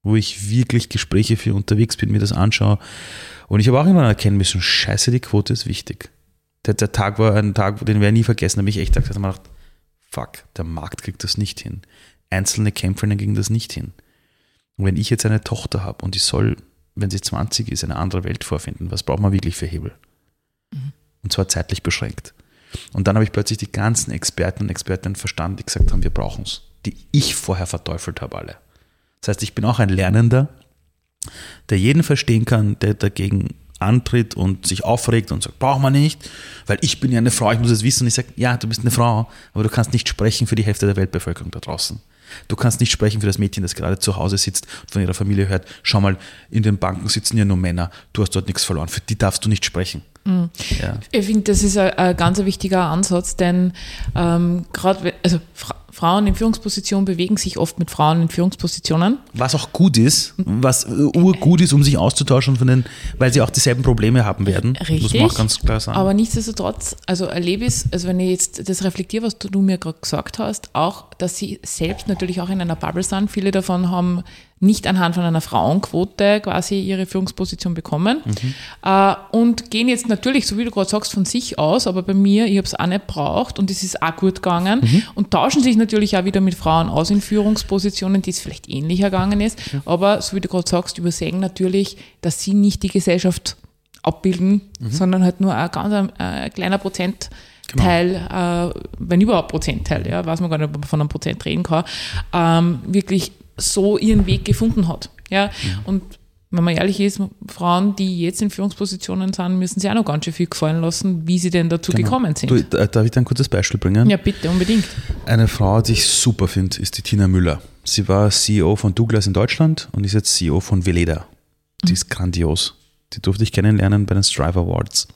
wo ich wirklich Gespräche für unterwegs bin, mir das anschaue. Und ich habe auch immer erkennen müssen, scheiße, die Quote ist wichtig. Der, der Tag war ein Tag, den werde ich nie vergessen, da habe ich echt gedacht, fuck, der Markt kriegt das nicht hin. Einzelne Kämpferinnen kriegen das nicht hin. Und wenn ich jetzt eine Tochter habe und die soll, wenn sie 20 ist, eine andere Welt vorfinden, was braucht man wirklich für Hebel? Mhm. Und zwar zeitlich beschränkt. Und dann habe ich plötzlich die ganzen Experten und Expertinnen verstanden, die gesagt haben, wir brauchen es. Die ich vorher verteufelt habe alle. Das heißt, ich bin auch ein Lernender, der jeden verstehen kann, der dagegen antritt und sich aufregt und sagt, braucht man nicht, weil ich bin ja eine Frau, ich muss es wissen. Und ich sage, ja, du bist eine Frau, aber du kannst nicht sprechen für die Hälfte der Weltbevölkerung da draußen. Du kannst nicht sprechen für das Mädchen, das gerade zu Hause sitzt und von ihrer Familie hört, schau mal, in den Banken sitzen ja nur Männer, du hast dort nichts verloren, für die darfst du nicht sprechen. Mhm. Ja. Ich finde, das ist ein, ein ganz wichtiger Ansatz, denn ähm, gerade, also Frauen in Führungspositionen bewegen sich oft mit Frauen in Führungspositionen. Was auch gut ist, was urgut ist, um sich auszutauschen, von den, weil sie auch dieselben Probleme haben werden. Richtig. Muss man auch ganz klar sagen. Aber nichtsdestotrotz, also erlebe ich es, also wenn ich jetzt das reflektiere, was du, du mir gerade gesagt hast, auch, dass sie selbst natürlich auch in einer Bubble sind. Viele davon haben nicht anhand von einer Frauenquote quasi ihre Führungsposition bekommen mhm. äh, und gehen jetzt natürlich, so wie du gerade sagst, von sich aus, aber bei mir, ich habe es auch nicht braucht und es ist auch gut gegangen mhm. und tauschen sich natürlich auch wieder mit Frauen aus in Führungspositionen, die es vielleicht ähnlicher gegangen ist, mhm. aber so wie du gerade sagst, übersehen natürlich, dass sie nicht die Gesellschaft abbilden, mhm. sondern halt nur ein ganz ein, ein kleiner Prozent Genau. Teil, äh, wenn überhaupt Prozentteil, ja, weiß man gar nicht, ob man von einem Prozent reden kann, ähm, wirklich so ihren Weg gefunden hat. Ja? Und wenn man ehrlich ist, Frauen, die jetzt in Führungspositionen sind, müssen sich auch noch ganz schön viel gefallen lassen, wie sie denn dazu genau. gekommen sind. Du, darf ich da ein kurzes Beispiel bringen? Ja, bitte, unbedingt. Eine Frau, die ich super finde, ist die Tina Müller. Sie war CEO von Douglas in Deutschland und ist jetzt CEO von Veleda. Die mhm. ist grandios. Die durfte ich kennenlernen bei den Strive Awards.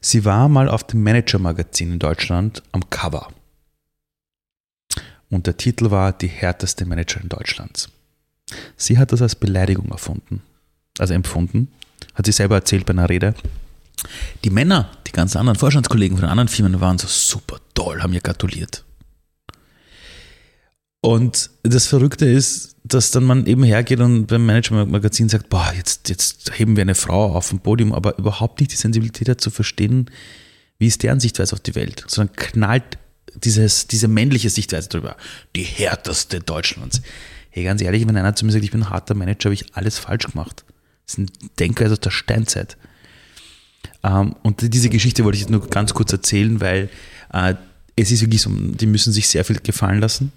Sie war mal auf dem Manager-Magazin in Deutschland am Cover. Und der Titel war Die härteste Managerin Deutschlands. Sie hat das als Beleidigung erfunden, also empfunden, hat sie selber erzählt bei einer Rede. Die Männer, die ganzen anderen Vorstandskollegen von anderen Firmen waren so super toll, haben ihr gratuliert. Und das Verrückte ist, dass dann man eben hergeht und beim Management-Magazin sagt, boah, jetzt, jetzt heben wir eine Frau auf dem Podium, aber überhaupt nicht die Sensibilität hat zu verstehen, wie ist deren Sichtweise auf die Welt, sondern knallt dieses, diese männliche Sichtweise drüber. Die härteste Deutschlands. Hey, ganz ehrlich, wenn einer zu mir sagt, ich bin ein harter Manager, habe ich alles falsch gemacht. Das ist ein Denkweise aus der Steinzeit. Ähm, und diese Geschichte wollte ich jetzt nur ganz kurz erzählen, weil äh, es ist wirklich so, die müssen sich sehr viel gefallen lassen.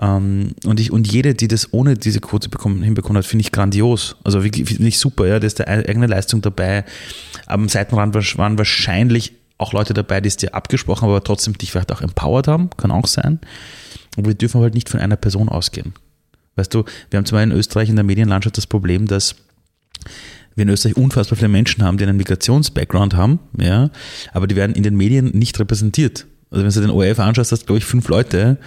Ähm, und, ich, und jede, die das ohne diese Quote bekommen, hinbekommen hat, finde ich grandios. Also wirklich, finde ich super, ja, da ist eine eigene Leistung dabei. Am Seitenrand waren wahrscheinlich auch Leute dabei, die es dir abgesprochen haben, aber trotzdem dich vielleicht auch empowered haben, kann auch sein. Aber wir dürfen halt nicht von einer Person ausgehen. Weißt du, wir haben zum Beispiel in Österreich in der Medienlandschaft das Problem, dass wir in Österreich unfassbar viele Menschen haben, die einen Migrations-Background haben, ja, aber die werden in den Medien nicht repräsentiert. Also wenn du den ORF anschaust, hast du, glaube ich, fünf Leute,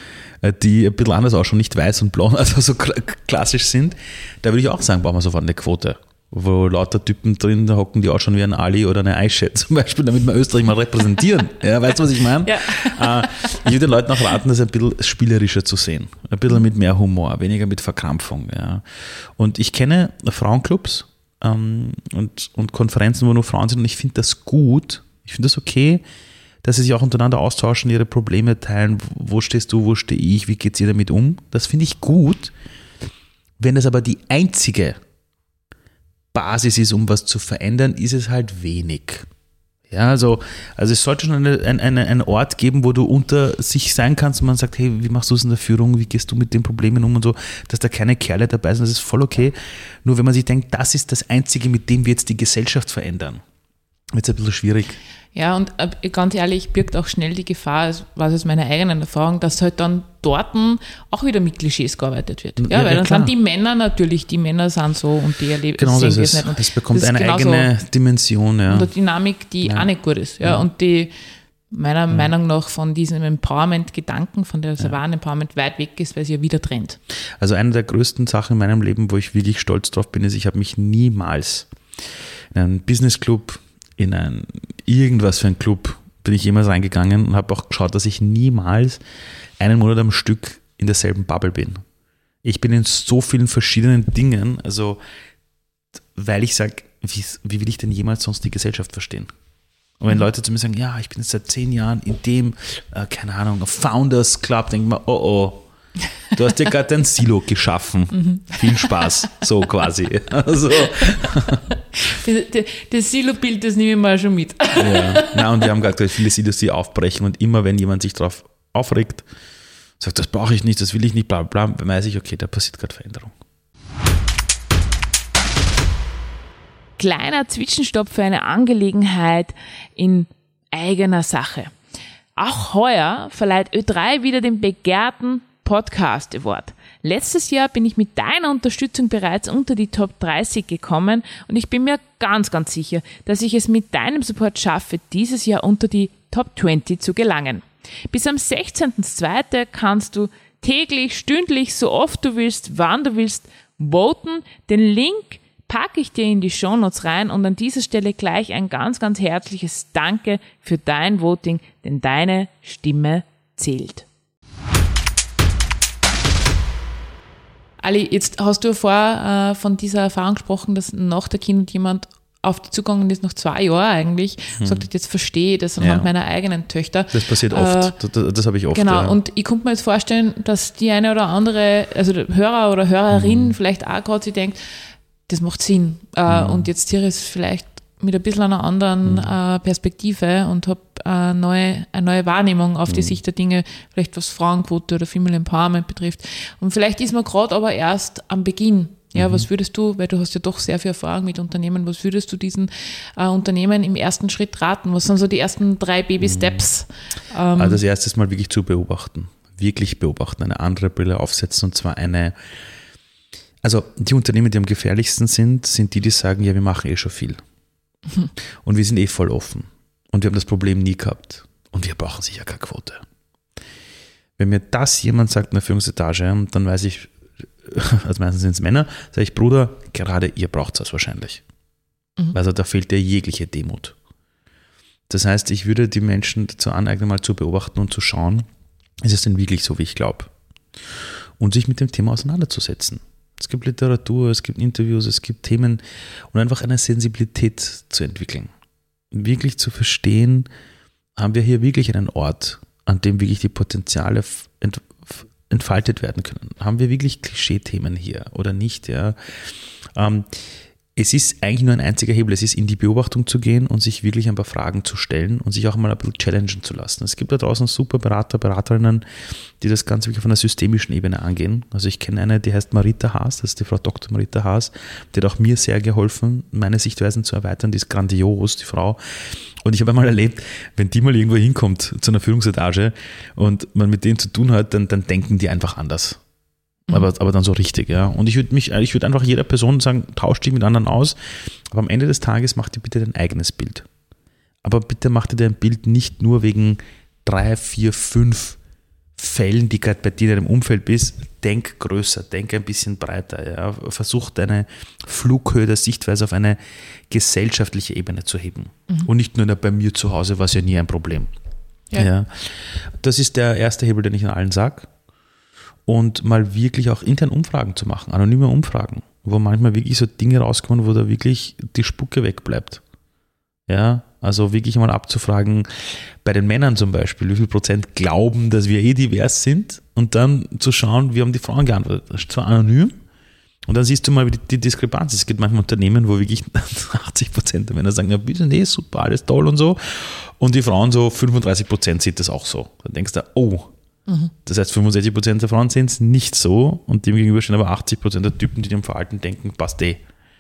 äh, die ein bisschen anders ausschauen, nicht weiß und blond, (laughs) also so klassisch sind. Da würde ich auch sagen, brauchen wir sofort eine Quote wo lauter Typen drin hocken, die auch schon wie ein Ali oder eine Aisha (laughs) zum Beispiel, damit wir Österreich mal repräsentieren. (laughs) ja, weißt du, was ich meine? Ja. Äh, ich würde den Leuten auch raten, das ein bisschen spielerischer zu sehen. Ein bisschen mit mehr Humor, weniger mit Verkrampfung. Ja. Und ich kenne Frauenclubs ähm, und, und Konferenzen, wo nur Frauen sind und ich finde das gut. Ich finde das okay, dass sie sich auch untereinander austauschen, ihre Probleme teilen. Wo stehst du, wo stehe ich, wie geht es ihr damit um? Das finde ich gut. Wenn das aber die einzige Basis ist, um was zu verändern, ist es halt wenig. Ja, also, also es sollte schon eine, eine, einen Ort geben, wo du unter sich sein kannst und man sagt, hey, wie machst du es in der Führung, wie gehst du mit den Problemen um und so, dass da keine Kerle dabei sind, das ist voll okay. Nur wenn man sich denkt, das ist das Einzige, mit dem wir jetzt die Gesellschaft verändern, wird es ein bisschen schwierig. Ja, und äh, ganz ehrlich, birgt auch schnell die Gefahr, was aus meiner eigenen Erfahrung, dass halt dann dort auch wieder mit Klischees gearbeitet wird. Ja, ja weil dann klar. sind die Männer natürlich, die Männer sind so und die erleben genau das nicht. Und es bekommt eine eigene Dimension, ja. Und eine Dynamik, die ja. auch nicht gut ist. Ja, ja. und die meiner. Meinung nach von diesem Empowerment-Gedanken, von der wahren Empowerment weit weg ist, weil sie ja wieder trennt. Also eine der größten Sachen in meinem Leben, wo ich wirklich stolz drauf bin, ist, ich habe mich niemals in einem Business Club in ein irgendwas für ein Club bin ich jemals reingegangen und habe auch geschaut, dass ich niemals einen Monat am Stück in derselben Bubble bin. Ich bin in so vielen verschiedenen Dingen, also weil ich sage, wie, wie, will ich denn jemals sonst die Gesellschaft verstehen? Und wenn mhm. Leute zu mir sagen, ja, ich bin jetzt seit zehn Jahren in dem, äh, keine Ahnung, Founders Club, denke ich mir, oh oh, Du hast dir gerade ein Silo geschaffen. Mhm. Viel Spaß, so quasi. Also. Das, das Silo-Bild, das nehme ich mal schon mit. Ja, na, und wir haben gerade viele Silos, die aufbrechen und immer, wenn jemand sich darauf aufregt, sagt, das brauche ich nicht, das will ich nicht, bla bla, weiß ich, okay, da passiert gerade Veränderung. kleiner Zwischenstopp für eine Angelegenheit in eigener Sache. Auch heuer verleiht Ö3 wieder den begehrten Podcast Award. Letztes Jahr bin ich mit deiner Unterstützung bereits unter die Top 30 gekommen und ich bin mir ganz, ganz sicher, dass ich es mit deinem Support schaffe, dieses Jahr unter die Top 20 zu gelangen. Bis am 16.02. kannst du täglich, stündlich, so oft du willst, wann du willst, voten. Den Link packe ich dir in die Shownotes rein und an dieser Stelle gleich ein ganz, ganz herzliches Danke für dein Voting, denn deine Stimme zählt. Ali, jetzt hast du vorher äh, von dieser Erfahrung gesprochen, dass nach der Kind jemand auf die zugegangen ist, nach zwei Jahren eigentlich, hm. sagt, jetzt verstehe das anhand ja. meiner eigenen Töchter. Das passiert äh, oft, das, das habe ich oft. Genau, ja. und ich konnte mir jetzt vorstellen, dass die eine oder andere, also Hörer oder Hörerin hm. vielleicht auch gerade sich denkt, das macht Sinn. Äh, hm. Und jetzt hier ist vielleicht mit ein bisschen einer anderen mhm. äh, Perspektive und habe äh, neue, eine neue Wahrnehmung auf die mhm. Sicht der Dinge, vielleicht was Frauenquote oder Female Empowerment betrifft. Und vielleicht ist man gerade aber erst am Beginn. Ja, mhm. was würdest du, weil du hast ja doch sehr viel Erfahrung mit Unternehmen, was würdest du diesen äh, Unternehmen im ersten Schritt raten? Was sind so die ersten drei Baby-Steps? Mhm. Ähm, also das erste Mal wirklich zu beobachten. Wirklich beobachten, eine andere Brille aufsetzen und zwar eine, also die Unternehmen, die am gefährlichsten sind, sind die, die sagen, ja, wir machen eh schon viel. (laughs) Und wir sind eh voll offen. Und wir haben das Problem nie gehabt. Und wir brauchen sicher keine Quote. Wenn mir das jemand sagt in der Führungsetage, dann weiß ich, (laughs) also meistens sind es Männer, sage ich, Bruder, gerade ihr braucht das wahrscheinlich. Mhm. Also da fehlt dir jegliche Demut. Das heißt, ich würde die Menschen dazu aneignen, mal zu beobachten und zu schauen, ist es denn wirklich so, wie ich glaube? Und sich mit dem Thema auseinanderzusetzen. Es gibt Literatur, es gibt Interviews, es gibt Themen und einfach eine Sensibilität zu entwickeln. Wirklich zu verstehen, haben wir hier wirklich einen Ort, an dem wirklich die Potenziale entfaltet werden können. Haben wir wirklich Klischee-Themen hier oder nicht? Ja? Ähm, es ist eigentlich nur ein einziger Hebel, es ist in die Beobachtung zu gehen und sich wirklich ein paar Fragen zu stellen und sich auch mal ein bisschen challengen zu lassen. Es gibt da draußen super Berater, Beraterinnen, die das Ganze wirklich auf einer systemischen Ebene angehen. Also ich kenne eine, die heißt Marita Haas, das ist die Frau Dr. Marita Haas, die hat auch mir sehr geholfen, meine Sichtweisen zu erweitern, die ist grandios, die Frau. Und ich habe einmal erlebt, wenn die mal irgendwo hinkommt zu einer Führungsetage und man mit denen zu tun hat, dann, dann denken die einfach anders. Mhm. Aber, aber dann so richtig, ja. Und ich würde mich, ich würde einfach jeder Person sagen, tausch dich mit anderen aus, aber am Ende des Tages mach dir bitte dein eigenes Bild. Aber bitte mach dir dein Bild nicht nur wegen drei, vier, fünf Fällen, die gerade bei dir in deinem Umfeld bist. Denk größer, denk ein bisschen breiter. Ja. Versuch deine Flughöhe der Sichtweise auf eine gesellschaftliche Ebene zu heben. Mhm. Und nicht nur bei mir zu Hause, was ja nie ein Problem. Ja. ja. Das ist der erste Hebel, den ich an allen sage und mal wirklich auch intern Umfragen zu machen, anonyme Umfragen, wo manchmal wirklich so Dinge rauskommen, wo da wirklich die Spucke wegbleibt. Ja, also wirklich mal abzufragen, bei den Männern zum Beispiel, wie viel Prozent glauben, dass wir eh divers sind und dann zu schauen, wie haben die Frauen geantwortet. Das ist zwar anonym und dann siehst du mal die, die Diskrepanz. Es gibt manchmal Unternehmen, wo wirklich (laughs) 80 Prozent der Männer sagen, ja bitte, nee, super, alles toll und so. Und die Frauen so 35 Prozent sieht das auch so. Dann denkst du, oh, Mhm. Das heißt, 65 Prozent der Frauen sehen es nicht so und dem gegenüber stehen aber 80 Prozent der Typen, die dem Verhalten denken, passt eh.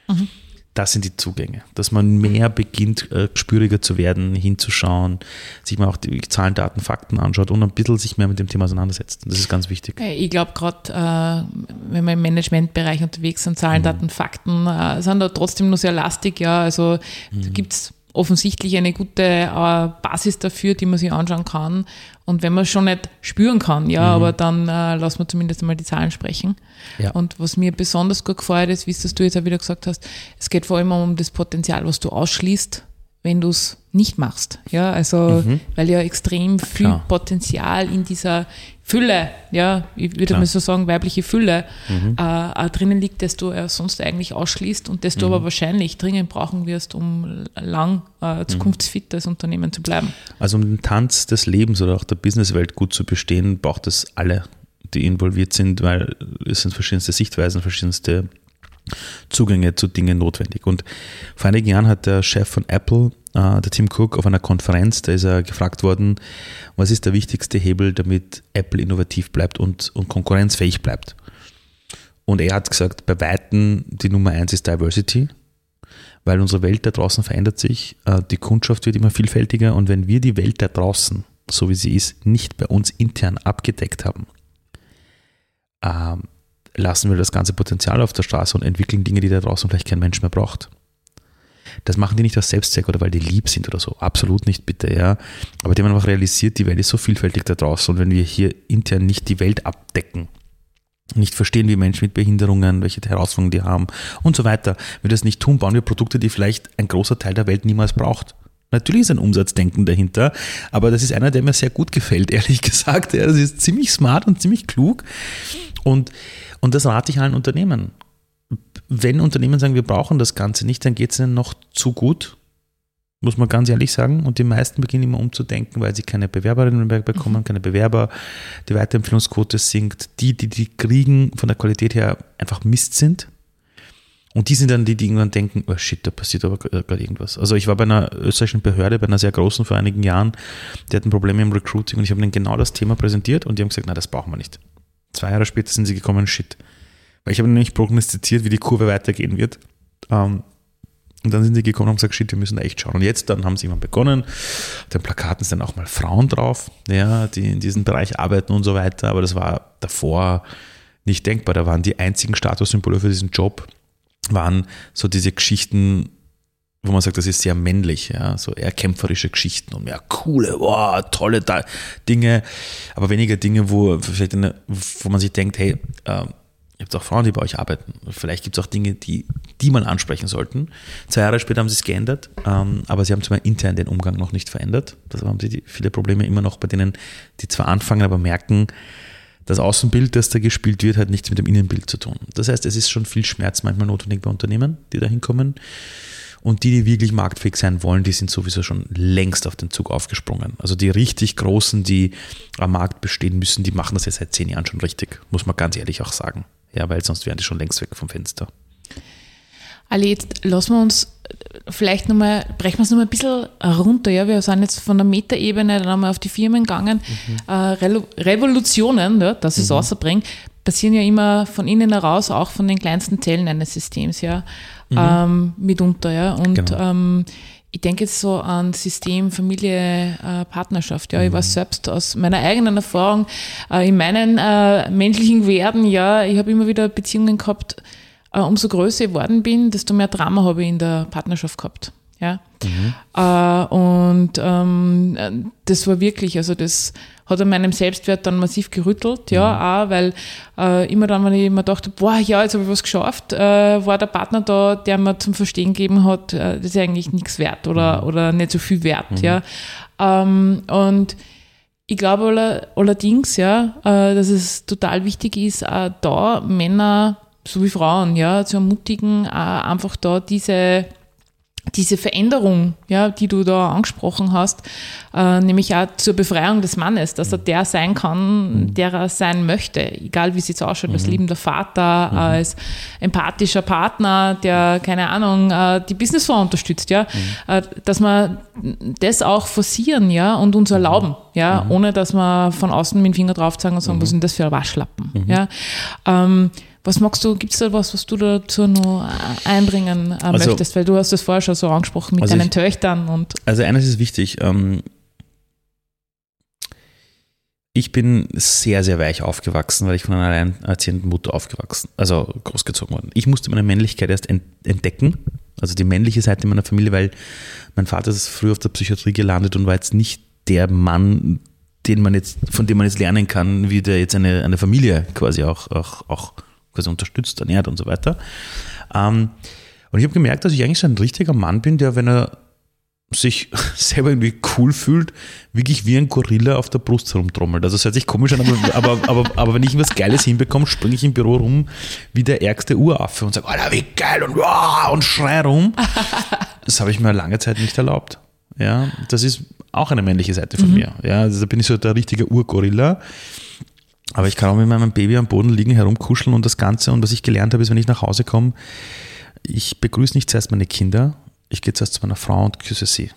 Mhm. Das sind die Zugänge, dass man mehr beginnt, äh, spüriger zu werden, hinzuschauen, sich mal auch die Zahlen, Daten, Fakten anschaut und ein bisschen sich mehr mit dem Thema auseinandersetzt. Das ist ganz wichtig. Ich glaube, gerade äh, wenn wir im Managementbereich unterwegs sind, Zahlen, mhm. Daten, Fakten äh, sind da trotzdem nur sehr lastig. Ja, also mhm. gibt es offensichtlich eine gute äh, Basis dafür, die man sich anschauen kann. Und wenn man es schon nicht spüren kann, ja, mhm. aber dann äh, lassen wir zumindest einmal die Zahlen sprechen. Ja. Und was mir besonders gut gefällt ist, wie es du jetzt auch wieder gesagt hast, es geht vor allem um das Potenzial, was du ausschließt, wenn du es nicht machst. Ja, also, mhm. weil ja extrem viel Klar. Potenzial in dieser Fülle, ja, ich würde mal so sagen, weibliche Fülle mhm. äh, drinnen liegt, das du äh, sonst eigentlich ausschließt und das du mhm. aber wahrscheinlich dringend brauchen wirst, um lang äh, zukunftsfit als Unternehmen zu bleiben. Also um den Tanz des Lebens oder auch der Businesswelt gut zu bestehen, braucht es alle, die involviert sind, weil es sind verschiedenste Sichtweisen, verschiedenste Zugänge zu Dingen notwendig. Und vor einigen Jahren hat der Chef von Apple äh, der Tim Cook auf einer Konferenz, da ist er gefragt worden, was ist der wichtigste Hebel, damit Apple innovativ bleibt und, und konkurrenzfähig bleibt. Und er hat gesagt, bei Weitem die Nummer eins ist Diversity. weil unsere Welt da draußen verändert sich, äh, die Kundschaft wird immer vielfältiger und wenn wir die Welt da draußen, so wie sie ist, nicht bei uns intern abgedeckt haben, ähm, lassen wir das ganze Potenzial auf der Straße und entwickeln Dinge, die da draußen vielleicht kein Mensch mehr braucht. Das machen die nicht aus Selbstzweck oder weil die lieb sind oder so. Absolut nicht, bitte, ja. Aber die haben einfach realisiert, die Welt ist so vielfältig da draußen und wenn wir hier intern nicht die Welt abdecken, nicht verstehen, wie Menschen mit Behinderungen, welche Herausforderungen die haben und so weiter. Wenn wir das nicht tun, bauen wir Produkte, die vielleicht ein großer Teil der Welt niemals braucht. Natürlich ist ein Umsatzdenken dahinter, aber das ist einer, der mir sehr gut gefällt, (laughs) ehrlich gesagt. Das ist ziemlich smart und ziemlich klug und, und das rate ich allen Unternehmen. Wenn Unternehmen sagen, wir brauchen das Ganze nicht, dann geht es ihnen noch zu gut muss man ganz ehrlich sagen. Und die meisten beginnen immer umzudenken, weil sie keine Bewerberinnen mehr bekommen, mhm. keine Bewerber. Die Weiterempfehlungsquote sinkt. Die, die die kriegen, von der Qualität her einfach Mist sind. Und die sind dann die, die irgendwann denken, oh shit, da passiert aber gerade irgendwas. Also ich war bei einer österreichischen Behörde, bei einer sehr großen vor einigen Jahren, die hatten Probleme im Recruiting und ich habe ihnen genau das Thema präsentiert und die haben gesagt, na, das brauchen wir nicht. Zwei Jahre später sind sie gekommen, shit. Weil ich habe nämlich prognostiziert, wie die Kurve weitergehen wird. Ähm, und dann sind sie gekommen und haben gesagt, shit, wir müssen echt schauen. Und jetzt, dann haben sie immer begonnen. Auf den Plakaten sind auch mal Frauen drauf, ja, die in diesem Bereich arbeiten und so weiter. Aber das war davor nicht denkbar. Da waren die einzigen Statussymbole für diesen Job, waren so diese Geschichten, wo man sagt, das ist sehr männlich, ja, so eher kämpferische Geschichten und mehr coole, wow, tolle Dinge, aber weniger Dinge, wo vielleicht eine, wo man sich denkt, hey, äh, Ihr habt auch Frauen, die bei euch arbeiten. Vielleicht gibt es auch Dinge, die, die man ansprechen sollten. Zwei Jahre später haben sie es geändert, ähm, aber sie haben zwar intern den Umgang noch nicht verändert. Deshalb haben sie die, viele Probleme immer noch bei denen, die zwar anfangen, aber merken, das Außenbild, das da gespielt wird, hat nichts mit dem Innenbild zu tun. Das heißt, es ist schon viel Schmerz manchmal notwendig bei Unternehmen, die da hinkommen. Und die, die wirklich marktfähig sein wollen, die sind sowieso schon längst auf den Zug aufgesprungen. Also die richtig Großen, die am Markt bestehen müssen, die machen das ja seit zehn Jahren schon richtig, muss man ganz ehrlich auch sagen. Ja, weil sonst wären die schon längst weg vom Fenster. Ali, jetzt lassen wir uns vielleicht nochmal, brechen wir es nochmal ein bisschen runter. Ja, wir sind jetzt von der Metaebene dann einmal auf die Firmen gegangen. Mhm. Äh, Revolutionen, ja, dass ich es mhm. rausbringe, passieren ja immer von innen heraus, auch von den kleinsten Zellen eines Systems, ja, mhm. ähm, mitunter, ja. Und genau. ähm, ich denke jetzt so an System, Familie, äh, Partnerschaft. Ja, mhm. ich weiß selbst aus meiner eigenen Erfahrung, äh, in meinen äh, menschlichen Werden, ja, ich habe immer wieder Beziehungen gehabt, äh, umso größer ich geworden bin, desto mehr Drama habe ich in der Partnerschaft gehabt. Ja. Mhm. Äh, und ähm, das war wirklich, also das hat an meinem Selbstwert dann massiv gerüttelt, ja, mhm. auch, weil äh, immer dann, wenn ich mir dachte, boah, ja, jetzt habe ich was geschafft, äh, war der Partner da, der mir zum Verstehen gegeben hat, äh, das ist eigentlich nichts wert oder, mhm. oder nicht so viel wert, mhm. ja. Ähm, und ich glaube allerdings, ja, äh, dass es total wichtig ist, äh, da Männer so wie Frauen, ja, zu ermutigen, äh, einfach da diese diese Veränderung, ja, die du da angesprochen hast, äh, nämlich auch zur Befreiung des Mannes, dass er der sein kann, mhm. der er sein möchte, egal wie es jetzt ausschaut, als mhm. liebender Vater, mhm. als empathischer Partner, der, keine Ahnung, äh, die Businessfrau unterstützt, ja, mhm. äh, dass wir das auch forcieren, ja, und uns erlauben, ja, mhm. ohne dass wir von außen mit dem Finger drauf zeigen und sagen, was denn das für Waschlappen, ja. Ähm, was magst du, gibt es da was, was du dazu noch einbringen äh, also, möchtest? Weil du hast das vorher schon so angesprochen mit also deinen ich, Töchtern und. Also eines ist wichtig. Ähm, ich bin sehr, sehr weich aufgewachsen, weil ich von einer alleinerziehenden Mutter aufgewachsen, also großgezogen worden. Ich musste meine Männlichkeit erst entdecken, also die männliche Seite meiner Familie, weil mein Vater ist früh auf der Psychiatrie gelandet und war jetzt nicht der Mann, den man jetzt, von dem man jetzt lernen kann, wie der jetzt eine, eine Familie quasi auch, auch, auch quasi unterstützt, ernährt und so weiter. Ähm, und ich habe gemerkt, dass ich eigentlich so ein richtiger Mann bin, der, wenn er sich (laughs) selber irgendwie cool fühlt, wirklich wie ein Gorilla auf der Brust herumtrommelt. Also es hört sich komisch an, aber, aber, aber, aber wenn ich was Geiles hinbekomme, springe ich im Büro rum wie der ärgste Uraffe und sage, Alter, wie geil und, wow, und schrei rum. Das habe ich mir lange Zeit nicht erlaubt. Ja, das ist auch eine männliche Seite von mhm. mir. Ja, also da bin ich so der richtige Urgorilla. Aber ich kann auch mit meinem Baby am Boden liegen, herumkuscheln und das Ganze. Und was ich gelernt habe, ist, wenn ich nach Hause komme, ich begrüße nicht zuerst meine Kinder, ich gehe zuerst zu meiner Frau und küsse sie.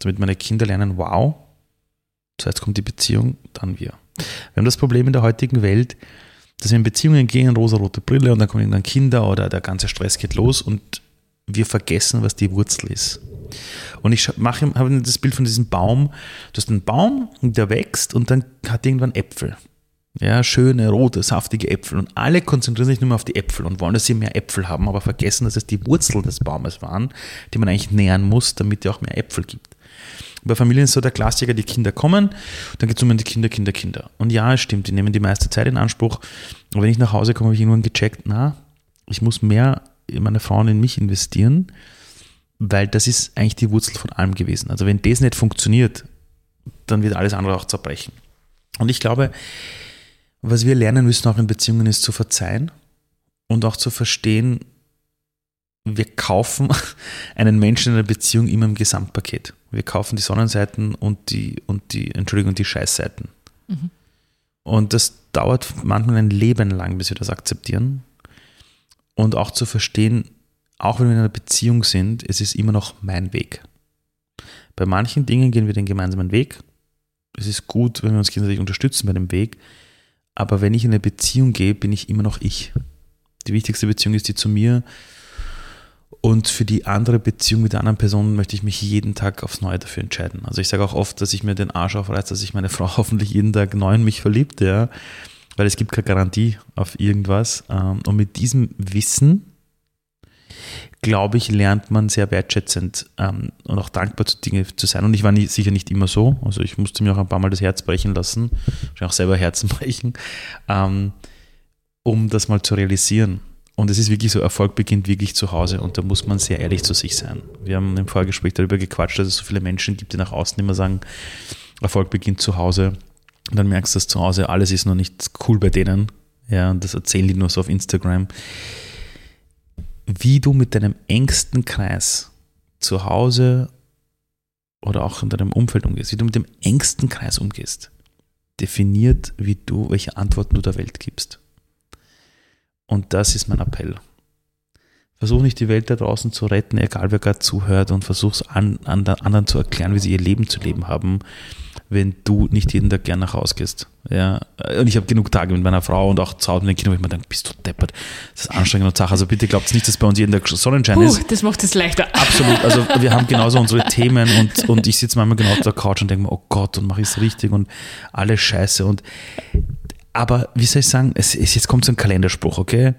Damit meine Kinder lernen, wow, zuerst kommt die Beziehung, dann wir. Wir haben das Problem in der heutigen Welt, dass wir in Beziehungen gehen, rosa-rote Brille und dann kommen irgendwann Kinder oder der ganze Stress geht los und wir vergessen, was die Wurzel ist. Und ich mache habe das Bild von diesem Baum. Du hast einen Baum, der wächst und dann hat irgendwann Äpfel. Ja, schöne, rote, saftige Äpfel. Und alle konzentrieren sich nur mehr auf die Äpfel und wollen, dass sie mehr Äpfel haben, aber vergessen, dass es die Wurzel des Baumes waren, die man eigentlich nähern muss, damit er auch mehr Äpfel gibt. Bei Familien ist so der Klassiker, die Kinder kommen, dann geht es um die Kinder, Kinder, Kinder. Und ja, es stimmt, die nehmen die meiste Zeit in Anspruch. Aber wenn ich nach Hause komme, habe ich irgendwann gecheckt, na, ich muss mehr in meine Frauen in mich investieren, weil das ist eigentlich die Wurzel von allem gewesen. Also wenn das nicht funktioniert, dann wird alles andere auch zerbrechen. Und ich glaube, was wir lernen müssen auch in Beziehungen ist zu verzeihen und auch zu verstehen, wir kaufen (laughs) einen Menschen in einer Beziehung immer im Gesamtpaket. Wir kaufen die Sonnenseiten und die, und die, Entschuldigung, die Scheißseiten. Mhm. Und das dauert manchmal ein Leben lang, bis wir das akzeptieren. Und auch zu verstehen, auch wenn wir in einer Beziehung sind, es ist immer noch mein Weg. Bei manchen Dingen gehen wir den gemeinsamen Weg. Es ist gut, wenn wir uns gegenseitig unterstützen bei dem Weg. Aber wenn ich in eine Beziehung gehe, bin ich immer noch ich. Die wichtigste Beziehung ist die zu mir. Und für die andere Beziehung mit der anderen Person möchte ich mich jeden Tag aufs Neue dafür entscheiden. Also ich sage auch oft, dass ich mir den Arsch aufreiße, dass sich meine Frau (laughs) hoffentlich jeden Tag neu in mich verliebt, ja. Weil es gibt keine Garantie auf irgendwas. Ähm, und mit diesem Wissen, glaube ich, lernt man sehr wertschätzend ähm, und auch dankbar zu Dinge zu sein. Und ich war nie, sicher nicht immer so. Also ich musste mir auch ein paar Mal das Herz brechen lassen, auch selber Herzen (laughs) brechen, ähm, um das mal zu realisieren. Und es ist wirklich so, Erfolg beginnt wirklich zu Hause und da muss man sehr ehrlich zu sich sein. Wir haben im Vorgespräch darüber gequatscht, dass es so viele Menschen gibt, die nach außen immer sagen, Erfolg beginnt zu Hause. Und dann merkst du, dass zu Hause alles ist noch nicht cool bei denen. Ja, und das erzählen die nur so auf Instagram. Wie du mit deinem engsten Kreis zu Hause oder auch in deinem Umfeld umgehst, wie du mit dem engsten Kreis umgehst, definiert, wie du, welche Antworten du der Welt gibst. Und das ist mein Appell. Versuch nicht die Welt da draußen zu retten, egal wer gerade zuhört, und versuch es an, an, anderen zu erklären, wie sie ihr Leben zu leben haben, wenn du nicht jeden Tag gern nach Hause gehst. Ja, und ich habe genug Tage mit meiner Frau und auch zu Hause mit den Kindern, wo ich mir denke, bist du deppert, das ist anstrengend und Sache. Also bitte glaubt nicht, dass bei uns jeden Tag Sonnenschein Puh, ist. Das macht es leichter. Absolut. Also (laughs) wir haben genauso unsere Themen und, und ich sitze manchmal genau auf der Couch und denke mir, oh Gott, und mache ich es richtig und alles scheiße. Und aber wie soll ich sagen, es, es, jetzt kommt so ein Kalenderspruch, okay?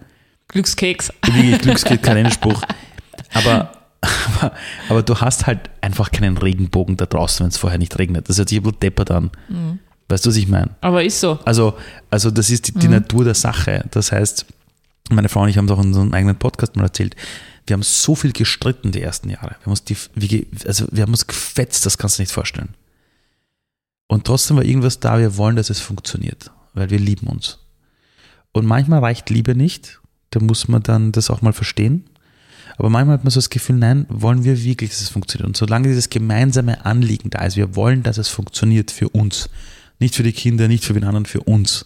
Glückskeks. Wie Glückskeks, Kalenderspruch. (laughs) Aber, aber, aber, du hast halt einfach keinen Regenbogen da draußen, wenn es vorher nicht regnet. Das hört sich ein bisschen deppert an. Mhm. Weißt du, was ich meine? Aber ist so. Also, also das ist die, die mhm. Natur der Sache. Das heißt, meine Frau und ich haben es auch in unserem eigenen Podcast mal erzählt, wir haben so viel gestritten die ersten Jahre. Wir haben uns, die, also wir haben uns gefetzt, das kannst du nicht vorstellen. Und trotzdem war irgendwas da, wir wollen, dass es funktioniert weil wir lieben uns. Und manchmal reicht Liebe nicht, da muss man dann das auch mal verstehen. Aber manchmal hat man so das Gefühl, nein, wollen wir wirklich, dass es funktioniert. Und solange dieses gemeinsame Anliegen da ist, wir wollen, dass es funktioniert für uns, nicht für die Kinder, nicht für den anderen, für uns,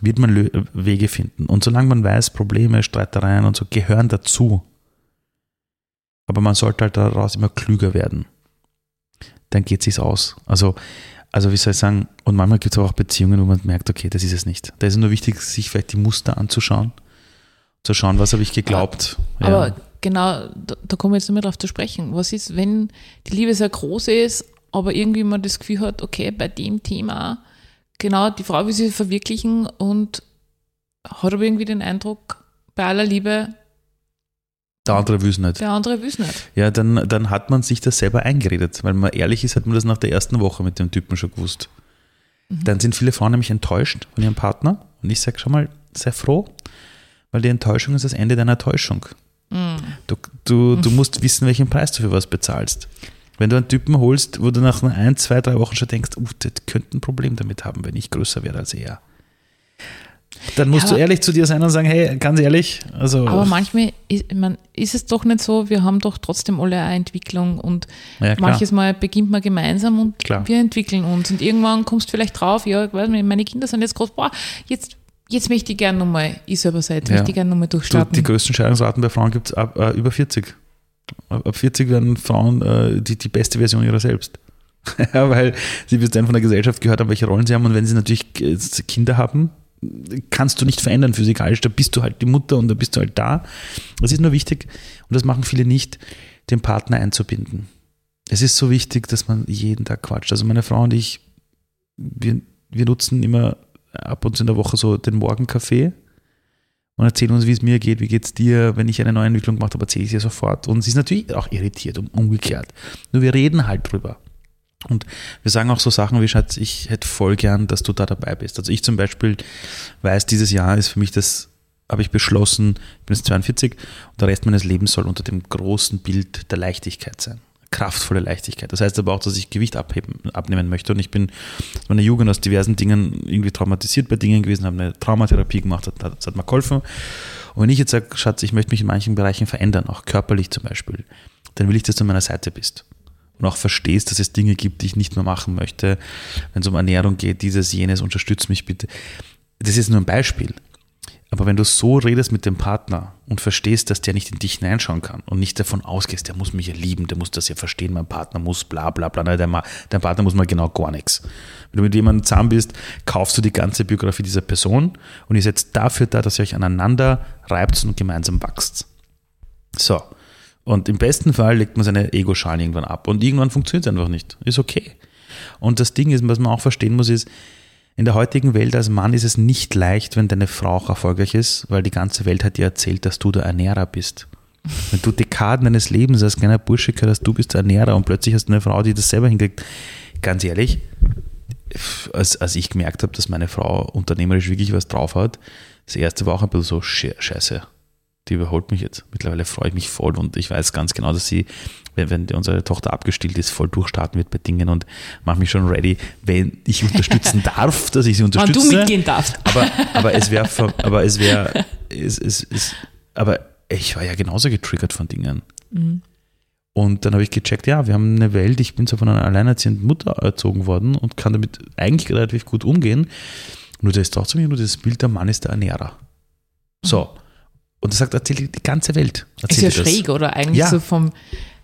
wird man Wege finden. Und solange man weiß, Probleme, Streitereien und so gehören dazu, aber man sollte halt daraus immer klüger werden, dann geht es sich aus. Also also wie soll ich sagen, und manchmal gibt es auch Beziehungen, wo man merkt, okay, das ist es nicht. Da ist es nur wichtig, sich vielleicht die Muster anzuschauen, zu schauen, was habe ich geglaubt. Aber ja. genau, da, da kommen wir jetzt nicht mehr drauf zu sprechen. Was ist, wenn die Liebe sehr groß ist, aber irgendwie man das Gefühl hat, okay, bei dem Thema, genau, die Frau will sich verwirklichen und hat aber irgendwie den Eindruck, bei aller Liebe, der andere will es nicht. Der andere will es nicht. Ja, dann, dann hat man sich das selber eingeredet. Weil man ehrlich ist, hat man das nach der ersten Woche mit dem Typen schon gewusst. Mhm. Dann sind viele Frauen nämlich enttäuscht von ihrem Partner. Und ich sage schon mal, sei froh, weil die Enttäuschung ist das Ende deiner Täuschung. Mhm. Du, du, du musst wissen, welchen Preis du für was bezahlst. Wenn du einen Typen holst, wo du nach ein, zwei, drei Wochen schon denkst, uh, das könnte ein Problem damit haben, wenn ich größer wäre als er dann musst ja, du ehrlich zu dir sein und sagen, hey, ganz ehrlich. Also, aber manchmal ist, man, ist es doch nicht so, wir haben doch trotzdem alle eine Entwicklung und ja, manches Mal beginnt man gemeinsam und klar. wir entwickeln uns und irgendwann kommst du vielleicht drauf, ja, meine Kinder sind jetzt groß, boah, jetzt, jetzt möchte ich gerne nochmal, ich selber seid, ja. möchte ich gerne nochmal durchstarten. Du, die größten Scheidungsraten bei Frauen gibt es ab äh, über 40. Ab 40 werden Frauen äh, die, die beste Version ihrer selbst. (laughs) ja, weil sie bis dann von der Gesellschaft gehört haben, welche Rollen sie haben und wenn sie natürlich Kinder haben, kannst du nicht verändern physikalisch, da bist du halt die Mutter und da bist du halt da. Es ist nur wichtig, und das machen viele nicht, den Partner einzubinden. Es ist so wichtig, dass man jeden Tag quatscht. Also meine Frau und ich, wir, wir nutzen immer ab und zu in der Woche so den Morgenkaffee und erzählen uns, wie es mir geht, wie geht es dir, wenn ich eine neue Entwicklung gemacht habe, erzähle ich sie sofort. Und sie ist natürlich auch irritiert und umgekehrt. Nur wir reden halt drüber. Und wir sagen auch so Sachen wie, Schatz, ich hätte voll gern, dass du da dabei bist. Also ich zum Beispiel weiß, dieses Jahr ist für mich das, habe ich beschlossen, ich bin jetzt 42 und der Rest meines Lebens soll unter dem großen Bild der Leichtigkeit sein. Kraftvolle Leichtigkeit. Das heißt aber auch, dass ich Gewicht abheben, abnehmen möchte. Und ich bin aus meiner Jugend aus diversen Dingen irgendwie traumatisiert bei Dingen gewesen, habe eine Traumatherapie gemacht, das hat, mir geholfen. Und wenn ich jetzt sage, Schatz, ich möchte mich in manchen Bereichen verändern, auch körperlich zum Beispiel, dann will ich, dass du an meiner Seite bist und auch verstehst, dass es Dinge gibt, die ich nicht mehr machen möchte. Wenn es um Ernährung geht, dieses, jenes, unterstütze mich bitte. Das ist nur ein Beispiel. Aber wenn du so redest mit dem Partner und verstehst, dass der nicht in dich hineinschauen kann und nicht davon ausgehst, der muss mich ja lieben, der muss das ja verstehen, mein Partner muss bla bla bla, nein, dein, dein Partner muss mal genau gar nichts. Wenn du mit jemandem zusammen bist, kaufst du die ganze Biografie dieser Person und ihr seid dafür da, dass ihr euch aneinander reibt und gemeinsam wächst. So. Und im besten Fall legt man seine Ego-Schalen irgendwann ab und irgendwann funktioniert es einfach nicht. Ist okay. Und das Ding ist, was man auch verstehen muss, ist, in der heutigen Welt als Mann ist es nicht leicht, wenn deine Frau auch erfolgreich ist, weil die ganze Welt hat dir erzählt, dass du der Ernährer bist. Wenn du Dekaden deines Lebens als kleiner Bursche gehört du bist der Ernährer und plötzlich hast du eine Frau, die das selber hinkriegt. Ganz ehrlich, als, als ich gemerkt habe, dass meine Frau unternehmerisch wirklich was drauf hat, das erste war auch ein bisschen so, scheiße, die überholt mich jetzt. Mittlerweile freue ich mich voll und ich weiß ganz genau, dass sie, wenn, wenn unsere Tochter abgestillt ist, voll durchstarten wird bei Dingen und mache mich schon ready, wenn ich unterstützen (laughs) darf, dass ich sie unterstütze. Wenn du mitgehen darfst. Aber, aber es wäre, (laughs) aber es wäre, es, es, es, aber ich war ja genauso getriggert von Dingen. Mhm. Und dann habe ich gecheckt, ja, wir haben eine Welt, ich bin so von einer alleinerziehenden Mutter erzogen worden und kann damit eigentlich relativ gut umgehen. Nur da ist trotzdem nur das Bild, der Mann ist der Ernährer. So. Und er sagt, erzähl die ganze Welt. Ist ja schräg, oder? Eigentlich ja. so vom.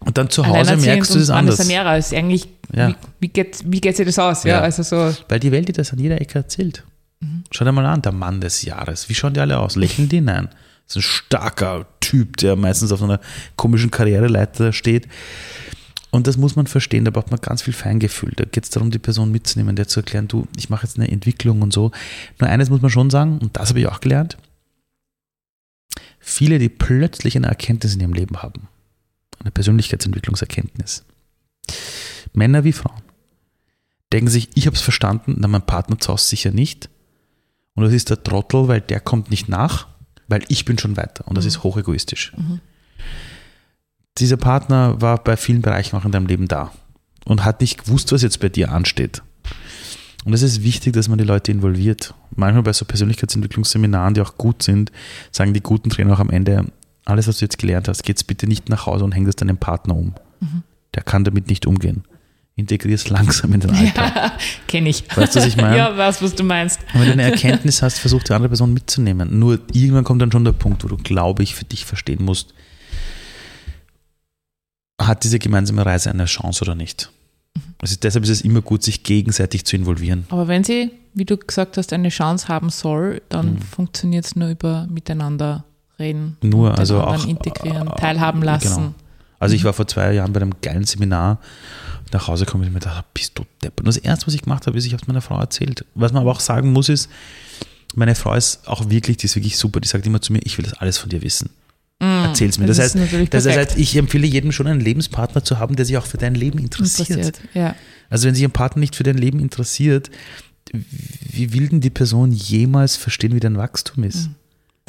Und dann zu Hause merkst du das anders. Ernährer ist eigentlich, ja. wie, wie, geht, wie geht sich das aus? Ja. ja. also so. Weil die Welt dir das an jeder Ecke erzählt. Mhm. Schau dir mal an, der Mann des Jahres. Wie schauen die alle aus? Lächeln die? Nein. Das ist ein starker Typ, der meistens auf einer komischen Karriereleiter steht. Und das muss man verstehen, da braucht man ganz viel Feingefühl. Da geht es darum, die Person mitzunehmen, der zu erklären, du, ich mache jetzt eine Entwicklung und so. Nur eines muss man schon sagen, und das habe ich auch gelernt, viele, die plötzlich eine Erkenntnis in ihrem Leben haben, eine Persönlichkeitsentwicklungserkenntnis, Männer wie Frauen, denken sich, ich habe es verstanden, na mein Partner zu Hause sicher nicht. Und das ist der Trottel, weil der kommt nicht nach, weil ich bin schon weiter. Und das mhm. ist hochegoistisch. Mhm. Dieser Partner war bei vielen Bereichen auch in deinem Leben da und hat nicht gewusst, was jetzt bei dir ansteht. Und es ist wichtig, dass man die Leute involviert. Manchmal bei so Persönlichkeitsentwicklungsseminaren, die auch gut sind, sagen die guten Trainer auch am Ende, alles, was du jetzt gelernt hast, geht's bitte nicht nach Hause und häng das deinem Partner um. Mhm. Der kann damit nicht umgehen. Integrier es langsam in den Alltag. (laughs) Ja, kenne ich. Weißt du, was ich meine? Ja, was, was du meinst. Und wenn du eine Erkenntnis hast, versuch die andere Person mitzunehmen. Nur irgendwann kommt dann schon der Punkt, wo du, glaube ich, für dich verstehen musst, hat diese gemeinsame Reise eine Chance oder nicht? Also deshalb ist es immer gut, sich gegenseitig zu involvieren. Aber wenn sie, wie du gesagt hast, eine Chance haben soll, dann mhm. funktioniert es nur über miteinander reden. Nur, also auch integrieren, äh, teilhaben lassen. Genau. Also ich war vor zwei Jahren bei einem geilen Seminar. Nach Hause komme ich mir gedacht, bist du depp. Und das erste, was ich gemacht habe, ist, ich habe es meiner Frau erzählt. Was man aber auch sagen muss, ist, meine Frau ist auch wirklich, die ist wirklich super. Die sagt immer zu mir, ich will das alles von dir wissen. Mm, Erzähl's mir. Das, das heißt, das heißt, ich empfehle jedem schon einen Lebenspartner zu haben, der sich auch für dein Leben interessiert. interessiert ja. Also wenn sich ein Partner nicht für dein Leben interessiert, wie will denn die Person jemals verstehen, wie dein Wachstum ist? Mhm,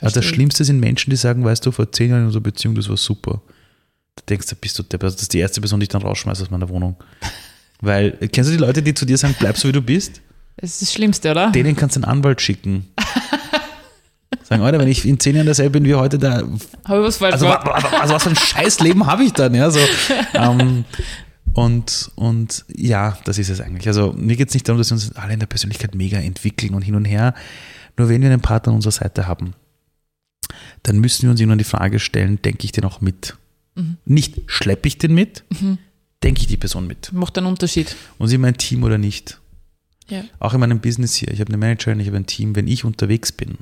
also das Schlimmste sind Menschen, die sagen, weißt du, vor zehn Jahren in unserer Beziehung, das war super. Du denkst, da bist du der, das ist die erste Person, die ich dann rausschmeiße aus meiner Wohnung. (laughs) Weil, kennst du die Leute, die zu dir sagen, bleib so wie du bist? Das ist das Schlimmste, oder? Denen kannst du einen Anwalt schicken. (laughs) Sagen, Alter, wenn ich in zehn Jahren dasselbe bin wie heute, da. Habe ich was falsch also, also, was für ein Scheißleben habe ich dann, ja? So, (laughs) ähm, und, und ja, das ist es eigentlich. Also mir geht es nicht darum, dass wir uns alle in der Persönlichkeit mega entwickeln und hin und her. Nur wenn wir einen Partner an unserer Seite haben, dann müssen wir uns irgendwann die Frage stellen, denke ich den auch mit? Mhm. Nicht schleppe ich den mit, mhm. denke ich die Person mit. Macht einen Unterschied. Und sie mein Team oder nicht? Ja. Auch in meinem Business hier. Ich habe eine Managerin, ich habe ein Team. Wenn ich unterwegs bin,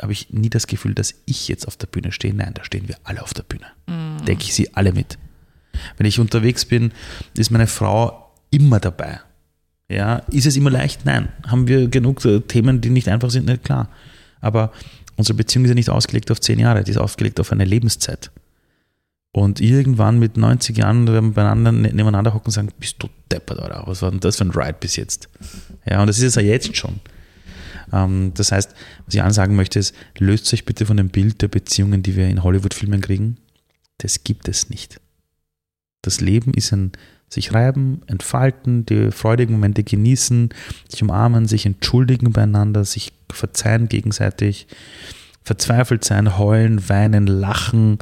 habe ich nie das Gefühl, dass ich jetzt auf der Bühne stehe. Nein, da stehen wir alle auf der Bühne. Mhm. Denke ich sie alle mit. Wenn ich unterwegs bin, ist meine Frau immer dabei. Ja, ist es immer leicht? Nein. Haben wir genug äh, Themen, die nicht einfach sind? Nicht klar. Aber unsere Beziehung ist ja nicht ausgelegt auf zehn Jahre, die ist ausgelegt auf eine Lebenszeit. Und irgendwann mit 90 Jahren werden wir beieinander ne- nebeneinander hocken und sagen, bist du deppert, oder? Was war denn das für ein Ride bis jetzt? Ja, und das ist es ja jetzt schon. Ähm, das heißt, was ich ansagen möchte, ist, löst euch bitte von dem Bild der Beziehungen, die wir in Hollywood-Filmen kriegen. Das gibt es nicht. Das Leben ist ein sich reiben, entfalten, die freudigen Momente genießen, sich umarmen, sich entschuldigen beieinander, sich verzeihen gegenseitig, verzweifelt sein, heulen, weinen, lachen,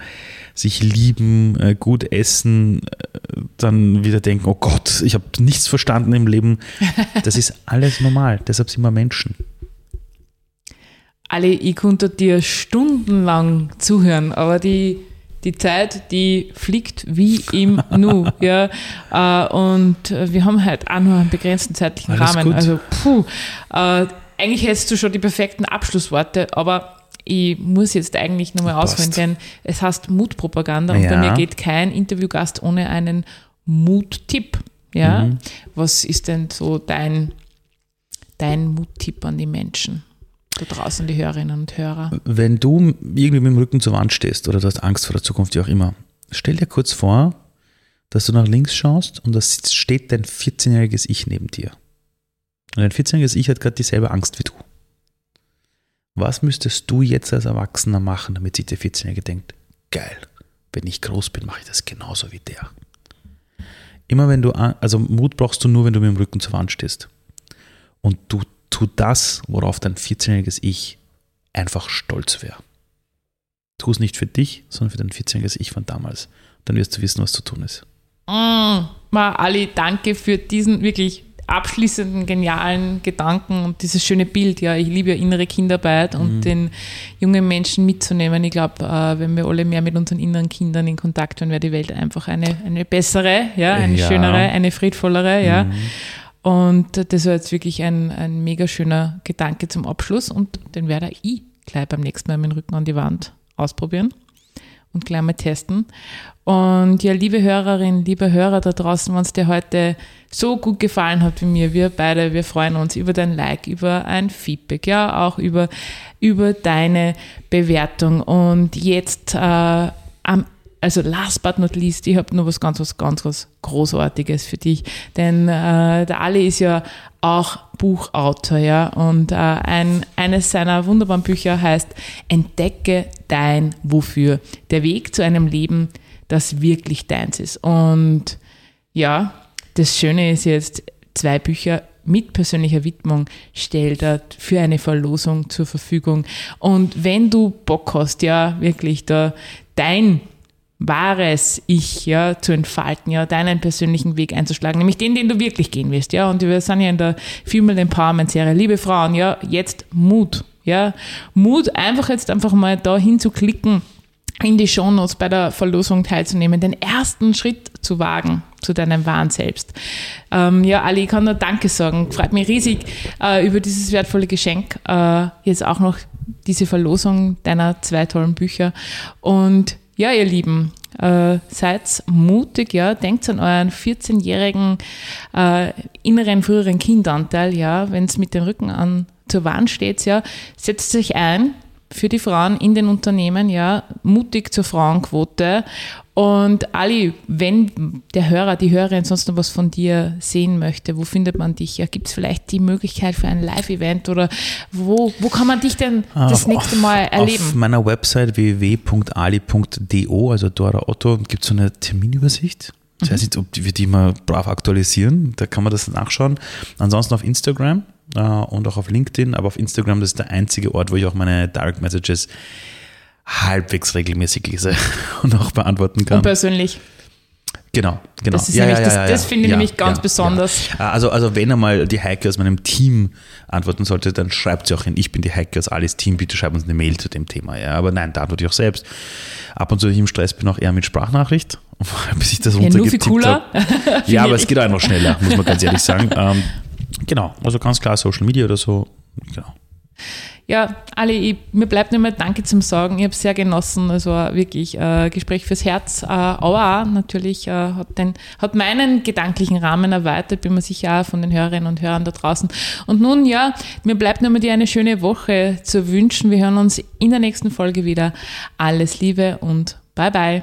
sich lieben, äh, gut essen, äh, dann wieder denken, oh Gott, ich habe nichts verstanden im Leben. Das ist (laughs) alles normal, deshalb sind wir Menschen. Ali, ich konnte dir stundenlang zuhören, aber die, die Zeit, die fliegt wie im Nu. (laughs) ja. Äh, und wir haben halt auch nur einen begrenzten zeitlichen Alles Rahmen. gut. Also, puh, äh, eigentlich hättest du schon die perfekten Abschlussworte, aber ich muss jetzt eigentlich nochmal ausholen, denn es heißt Mutpropaganda und bei Ja. mir geht kein Interviewgast ohne einen Muttipp. Ja? Mhm. Was ist denn so dein, dein Muttipp an die Menschen? Da draußen, die Hörerinnen und Hörer. Wenn du irgendwie mit dem Rücken zur Wand stehst oder du hast Angst vor der Zukunft, wie auch immer, stell dir kurz vor, dass du nach links schaust und da steht dein 14-jähriges Ich neben dir. Und dein 14-jähriges Ich hat gerade dieselbe Angst wie du. Was müsstest du jetzt als Erwachsener machen, damit sich der 14-Jährige denkt, geil, wenn ich groß bin, mache ich das genauso wie der. Immer wenn du, also Mut brauchst du nur, wenn du mit dem Rücken zur Wand stehst. Und du tu das, worauf dein 14-jähriges Ich einfach stolz wäre. Tu es nicht für dich, sondern für dein 14-jähriges Ich von damals. Dann wirst du wissen, was zu tun ist. Mm, Ma, Ali, danke für diesen wirklich abschließenden, genialen Gedanken und dieses schöne Bild. Ja, ich liebe ja innere Kinderarbeit und den jungen Menschen mitzunehmen. Ich glaube, äh, wenn wir alle mehr mit unseren inneren Kindern in Kontakt wären, wäre die Welt einfach eine, eine bessere, ja, eine Ja. schönere, eine friedvollere, ja. Und das war jetzt wirklich ein, ein mega schöner Gedanke zum Abschluss und den werde ich gleich beim nächsten Mal mit dem Rücken an die Wand ausprobieren und gleich mal testen. Und ja, liebe Hörerin, liebe Hörer da draußen, wenn es dir heute so gut gefallen hat wie mir, wir beide, wir freuen uns über dein Like, über ein Feedback, ja, auch über, über deine Bewertung. Und jetzt äh, am also last but not least, ich habe nur was ganz, was ganz, was Großartiges für dich. Denn äh, der Ali ist ja auch Buchautor, ja. Und äh, ein, eines seiner wunderbaren Bücher heißt Entdecke dein Wofür. Der Weg zu einem Leben, das wirklich deins ist. Und ja, das Schöne ist jetzt, zwei Bücher mit persönlicher Widmung stellt er für eine Verlosung zur Verfügung. Und wenn du Bock hast, ja, wirklich da dein wahres Ich, ja, zu entfalten, ja, deinen persönlichen Weg einzuschlagen, nämlich den, den du wirklich gehen willst, ja, und wir sind ja in der Female Empowerment Serie, liebe Frauen, ja, jetzt Mut, ja, Mut, einfach jetzt einfach mal da hinzuklicken, in die Shownotes bei der Verlosung teilzunehmen, den ersten Schritt zu wagen zu deinem wahren Selbst. Ähm, ja, Ali, ich kann nur Danke sagen. Freut mich riesig äh, über dieses wertvolle Geschenk. Äh, jetzt auch noch diese Verlosung deiner zwei tollen Bücher. Und ja, ihr Lieben, äh, seid mutig, ja, denkt an euren 14-jährigen äh, inneren, früheren Kindanteil, ja, wenn es mit dem Rücken an zur Wand steht, ja, setzt euch ein für die Frauen in den Unternehmen, ja, mutig zur Frauenquote. Und Ali, wenn der Hörer, die Hörerin sonst noch was von dir sehen möchte, wo findet man dich? Ja, gibt es vielleicht die Möglichkeit für ein Live-Event oder wo, wo kann man dich denn das Auf- nächste Mal Auf erleben? meiner Website www.ali.do, also Dora Otto, gibt es so eine Terminübersicht. Ich Mhm. weiß nicht, ob wir die mal brav aktualisieren. Da kann man das nachschauen. Ansonsten auf Instagram äh, und auch auf LinkedIn. Aber auf Instagram, das ist der einzige Ort, wo ich auch meine Direct Messages halbwegs regelmäßig lese (laughs) und auch beantworten kann. Und persönlich. Genau, genau. Das ist nämlich das- das finde ich nämlich ganz besonders. Ja. Also, also wenn einmal die Heike aus meinem Team antworten sollte, dann schreibt sie auch hin, ich bin die Heike aus Alice Team, bitte schreib uns eine Mail zu dem Thema. Ja, aber nein, da antworte ich auch selbst. Ab und zu, wenn ich im Stress bin, auch eher mit Sprachnachricht, (laughs) bis ich das Ja, nur viel runtergetippt cooler. habe. (laughs) Ja, aber es geht einfach schneller, muss man ganz ehrlich sagen. Genau, also ganz klar Social Media oder so. Genau. Ja, Ali, ich, mir bleibt nur mal Danke zum Sagen. Ich habe es sehr genossen. Es war wirklich äh, Gespräch fürs Herz. Äh, aber natürlich äh, hat, den, hat meinen gedanklichen Rahmen erweitert, bin mir sicher auch von den Hörerinnen und Hörern da draußen. Und nun, ja, mir bleibt nur mal dir eine schöne Woche zu wünschen. Wir hören uns in der nächsten Folge wieder. Alles Liebe und bye bye.